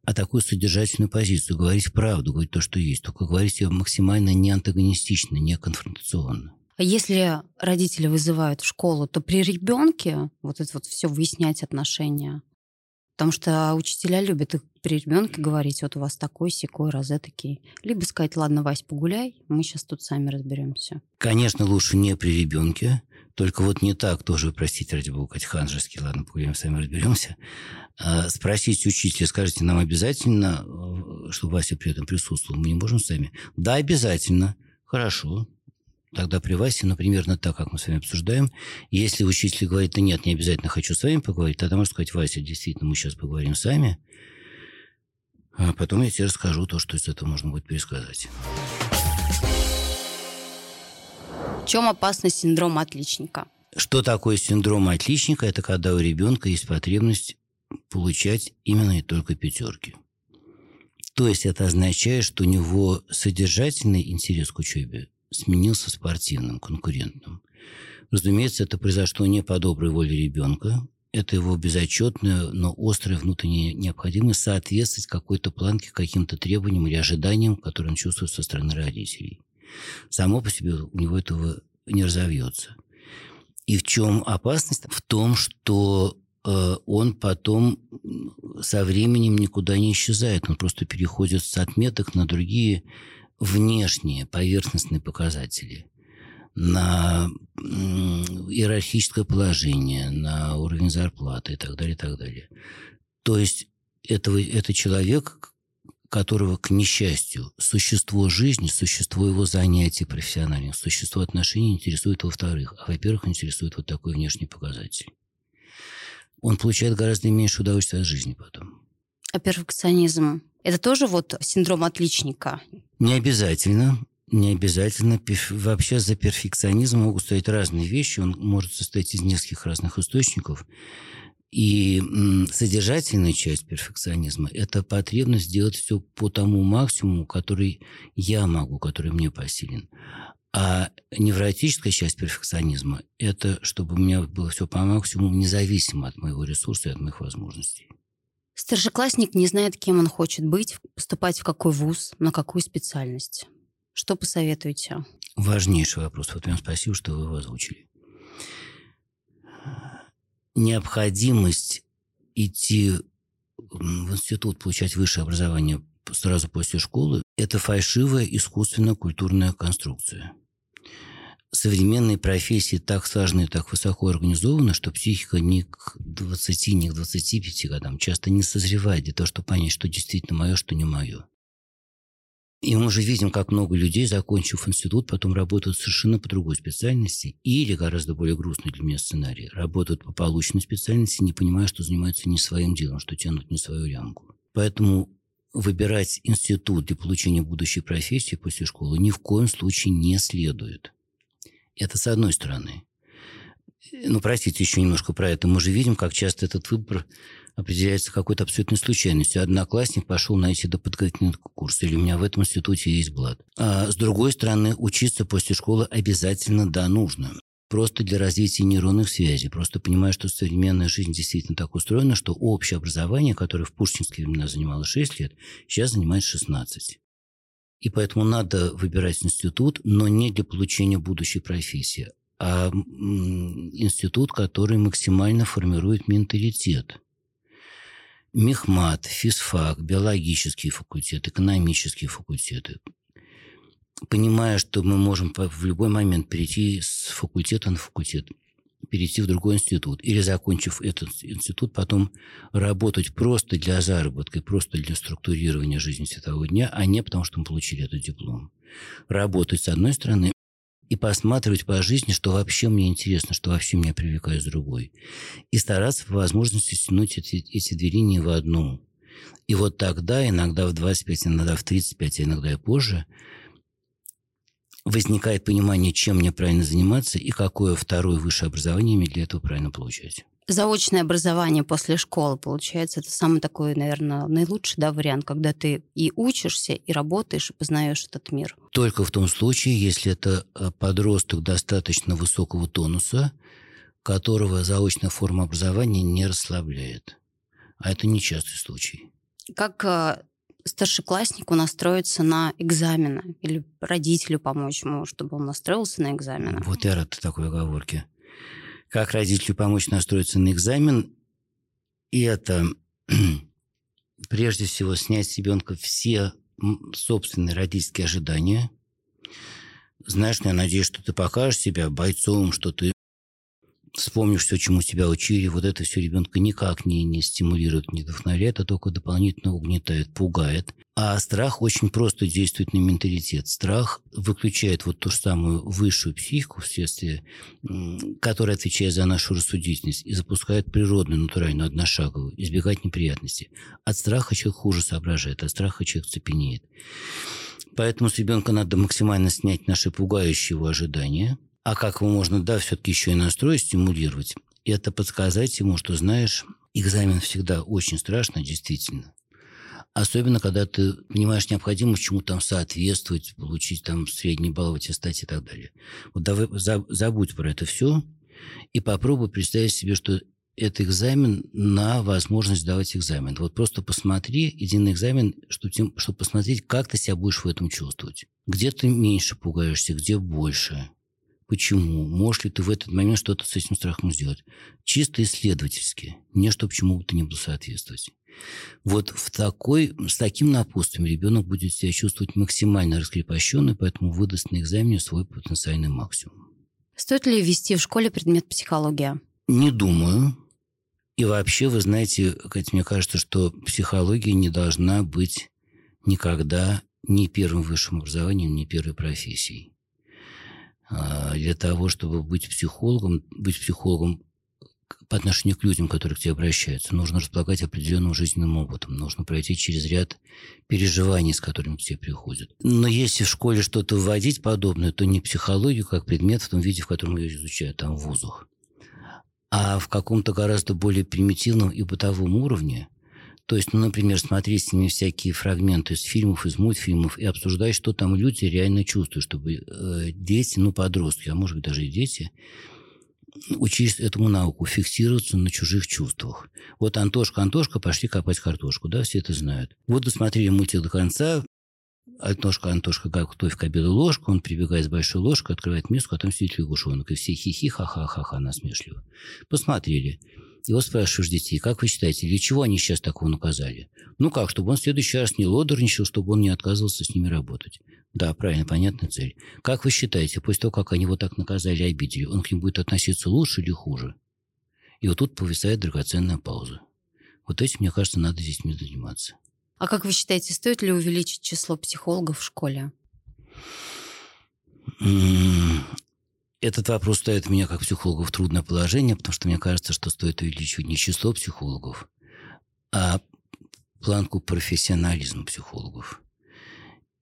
а такую содержательную позицию, говорить правду, говорить то, что есть, только говорить ее максимально не антагонистично, не конфронтационно. А если родители вызывают в школу, то при ребенке вот это вот все выяснять отношения, Потому что учителя любят их при ребенке говорить, вот у вас такой, секой, розетокий. Либо сказать, ладно, Вась, погуляй, мы сейчас тут сами разберемся. Конечно, лучше не при ребенке, только вот не так тоже, простите, ради бога, ханжеский, ладно, погуляем, сами разберемся. А, спросить учителя, скажите, нам обязательно, э, чтобы Вася при этом присутствовал, мы не можем сами? Да, обязательно. Хорошо, Тогда при Васе, ну, примерно так, как мы с вами обсуждаем. Если учитель говорит, да нет, не обязательно хочу с вами поговорить, тогда можно сказать, Вася, действительно, мы сейчас поговорим сами, а потом я тебе расскажу то, что из этого можно будет пересказать. В чем опасность синдрома отличника? Что такое синдром отличника? Это когда у ребенка есть потребность получать именно и только пятерки. То есть это означает, что у него содержательный интерес к учебе сменился спортивным, конкурентным. Разумеется, это произошло не по доброй воле ребенка. Это его безотчетная, но острая внутренняя необходимость соответствовать какой-то планке, каким-то требованиям или ожиданиям, которые он чувствует со стороны родителей. Само по себе у него этого не разовьется. И в чем опасность? В том, что э, он потом со временем никуда не исчезает. Он просто переходит с отметок на другие внешние поверхностные показатели на иерархическое положение, на уровень зарплаты и так далее, и так далее. То есть этого, это человек, которого, к несчастью, существо жизни, существо его занятий профессиональных, существо отношений интересует во-вторых. А во-первых, интересует вот такой внешний показатель. Он получает гораздо меньше удовольствия от жизни потом. А перфекционизм это тоже вот синдром отличника? Не обязательно. Не обязательно. Вообще за перфекционизмом могут стоять разные вещи. Он может состоять из нескольких разных источников. И содержательная часть перфекционизма – это потребность сделать все по тому максимуму, который я могу, который мне посилен. А невротическая часть перфекционизма – это чтобы у меня было все по максимуму, независимо от моего ресурса и от моих возможностей. Старшеклассник не знает, кем он хочет быть, поступать в какой вуз, на какую специальность. Что посоветуете? Важнейший вопрос. Вот вам спасибо, что вы его озвучили. Необходимость идти в институт, получать высшее образование сразу после школы – это фальшивая искусственная культурная конструкция – современные профессии так сложны, так высоко организованы, что психика ни к 20, ни к 25 годам часто не созревает для того, чтобы понять, что действительно мое, что не мое. И мы уже видим, как много людей, закончив институт, потом работают совершенно по другой специальности или, гораздо более грустный для меня сценарий, работают по полученной специальности, не понимая, что занимаются не своим делом, что тянут не свою лямку. Поэтому выбирать институт для получения будущей профессии после школы ни в коем случае не следует. Это с одной стороны. Ну, простите, еще немножко про это. Мы же видим, как часто этот выбор определяется какой-то абсолютной случайностью. Одноклассник пошел на эти доподготовительный курс, или у меня в этом институте есть блат. А с другой стороны, учиться после школы обязательно, да, нужно. просто для развития нейронных связей. Просто понимая, что современная жизнь действительно так устроена, что общее образование, которое в пушкинские времена занимало 6 лет, сейчас занимает 16. И поэтому надо выбирать институт, но не для получения будущей профессии, а институт, который максимально формирует менталитет. Мехмат, физфак, биологический факультет, экономические факультеты. Понимая, что мы можем в любой момент перейти с факультета на факультет, перейти в другой институт. Или, закончив этот институт, потом работать просто для заработка, просто для структурирования жизни светового дня, а не потому, что мы получили этот диплом. Работать, с одной стороны, и посматривать по жизни, что вообще мне интересно, что вообще меня привлекает с другой. И стараться по возможности стянуть эти, эти две линии в одну. И вот тогда, иногда в 25, иногда в 35, а иногда и позже, возникает понимание, чем мне правильно заниматься и какое второе высшее образование мне для этого правильно получать заочное образование после школы, получается, это самый такой, наверное, наилучший да, вариант, когда ты и учишься, и работаешь, и познаешь этот мир. Только в том случае, если это э, подросток достаточно высокого тонуса, которого заочная форма образования не расслабляет. А это нечастый случай. Как э, старшекласснику настроиться на экзамены или родителю помочь ему, чтобы он настроился на экзамены? Вот я рад такой оговорке как родителю помочь настроиться на экзамен. И это прежде всего снять с ребенка все собственные родительские ожидания. Знаешь, я надеюсь, что ты покажешь себя бойцом, что ты вспомнишь все, чему тебя учили. Вот это все ребенка никак не, не стимулирует, не вдохновляет, а только дополнительно угнетает, пугает. А страх очень просто действует на менталитет. Страх выключает вот ту самую высшую психику, вследствие, которая отвечает за нашу рассудительность, и запускает природную, натуральную, одношаговую, избегать неприятностей. От страха человек хуже соображает, от страха человек цепенеет. Поэтому с ребенка надо максимально снять наши пугающие его ожидания. А как его можно, да, все-таки еще и настрой стимулировать, это подсказать ему, что, знаешь, экзамен всегда очень страшно, действительно. Особенно, когда ты понимаешь необходимость чему там соответствовать, получить там средний балл в аттестате и так далее. Вот давай забудь про это все и попробуй представить себе, что это экзамен на возможность сдавать экзамен. Вот просто посмотри, иди на экзамен, чтобы, чтобы посмотреть, как ты себя будешь в этом чувствовать. Где ты меньше пугаешься, где больше. Почему? Можешь ли ты в этот момент что-то с этим страхом сделать? Чисто исследовательски. Не чтобы чему бы то ни было соответствовать. Вот в такой, с таким напутствием ребенок будет себя чувствовать максимально раскрепощенный, поэтому выдаст на экзамене свой потенциальный максимум. Стоит ли ввести в школе предмет психология? Не думаю. И вообще, вы знаете, Катя, мне кажется, что психология не должна быть никогда ни первым высшим образованием, ни первой профессией. А для того, чтобы быть психологом, быть психологом по отношению к людям, которые к тебе обращаются. Нужно располагать определенным жизненным опытом. Нужно пройти через ряд переживаний, с которыми к тебе приходят. Но если в школе что-то вводить подобное, то не психологию как предмет в том виде, в котором ее изучают там в вузах, а в каком-то гораздо более примитивном и бытовом уровне. То есть, ну, например, смотреть с ними всякие фрагменты из фильмов, из мультфильмов и обсуждать, что там люди реально чувствуют, чтобы э, дети, ну, подростки, а может быть даже и дети, учились этому науку, фиксироваться на чужих чувствах. Вот Антошка, Антошка, пошли копать картошку, да, все это знают. Вот досмотрели мультик до конца, Антошка, Антошка готовь к обеду ложку, он прибегает с большой ложкой, открывает миску, а там сидит лягушонок, и все хихи, ха-ха-ха-ха насмешливо. Посмотрели. И вот спрашиваешь детей, как вы считаете, для чего они сейчас такого наказали? Ну как, чтобы он в следующий раз не лодорничал, чтобы он не отказывался с ними работать. Да, правильно, понятная цель. Как вы считаете, после того, как они его так наказали и обидели, он к ним будет относиться лучше или хуже? И вот тут повисает драгоценная пауза. Вот этим, мне кажется, надо с детьми заниматься. А как вы считаете, стоит ли увеличить число психологов в школе? Этот вопрос ставит меня как психолога в трудное положение, потому что мне кажется, что стоит увеличивать не число психологов, а планку профессионализма психологов.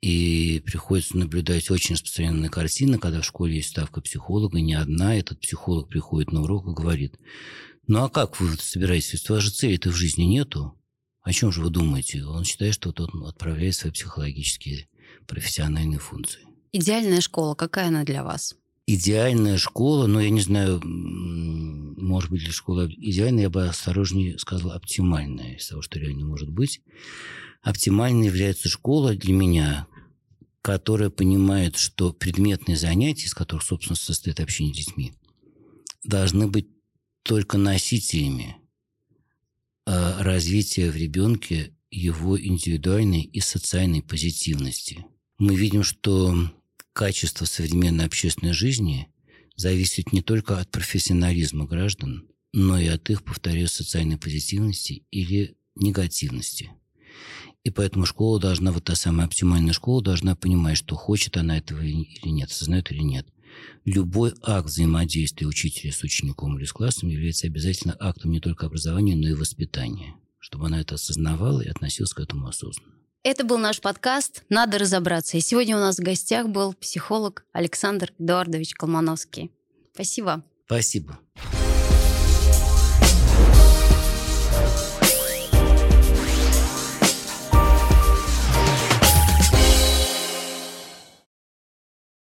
И приходится наблюдать очень распространенная картина, когда в школе есть ставка психолога, не одна, этот психолог приходит на урок и говорит, ну а как вы собираетесь, у вас же цели-то в жизни нету, о чем же вы думаете? Он считает, что тот отправляет свои психологические профессиональные функции. Идеальная школа, какая она для вас? Идеальная школа, но я не знаю, может быть ли школа идеальная, я бы осторожнее сказал оптимальная из того, что реально может быть. Оптимальной является школа для меня, которая понимает, что предметные занятия, из которых, собственно, состоит общение с детьми, должны быть только носителями э, развития в ребенке его индивидуальной и социальной позитивности. Мы видим, что качество современной общественной жизни зависит не только от профессионализма граждан, но и от их, повторяю, социальной позитивности или негативности. И поэтому школа должна, вот та самая оптимальная школа должна понимать, что хочет она этого или нет, осознает или нет. Любой акт взаимодействия учителя с учеником или с классом является обязательно актом не только образования, но и воспитания, чтобы она это осознавала и относилась к этому осознанно. Это был наш подкаст «Надо разобраться». И сегодня у нас в гостях был психолог Александр Эдуардович Колмановский. Спасибо. Спасибо.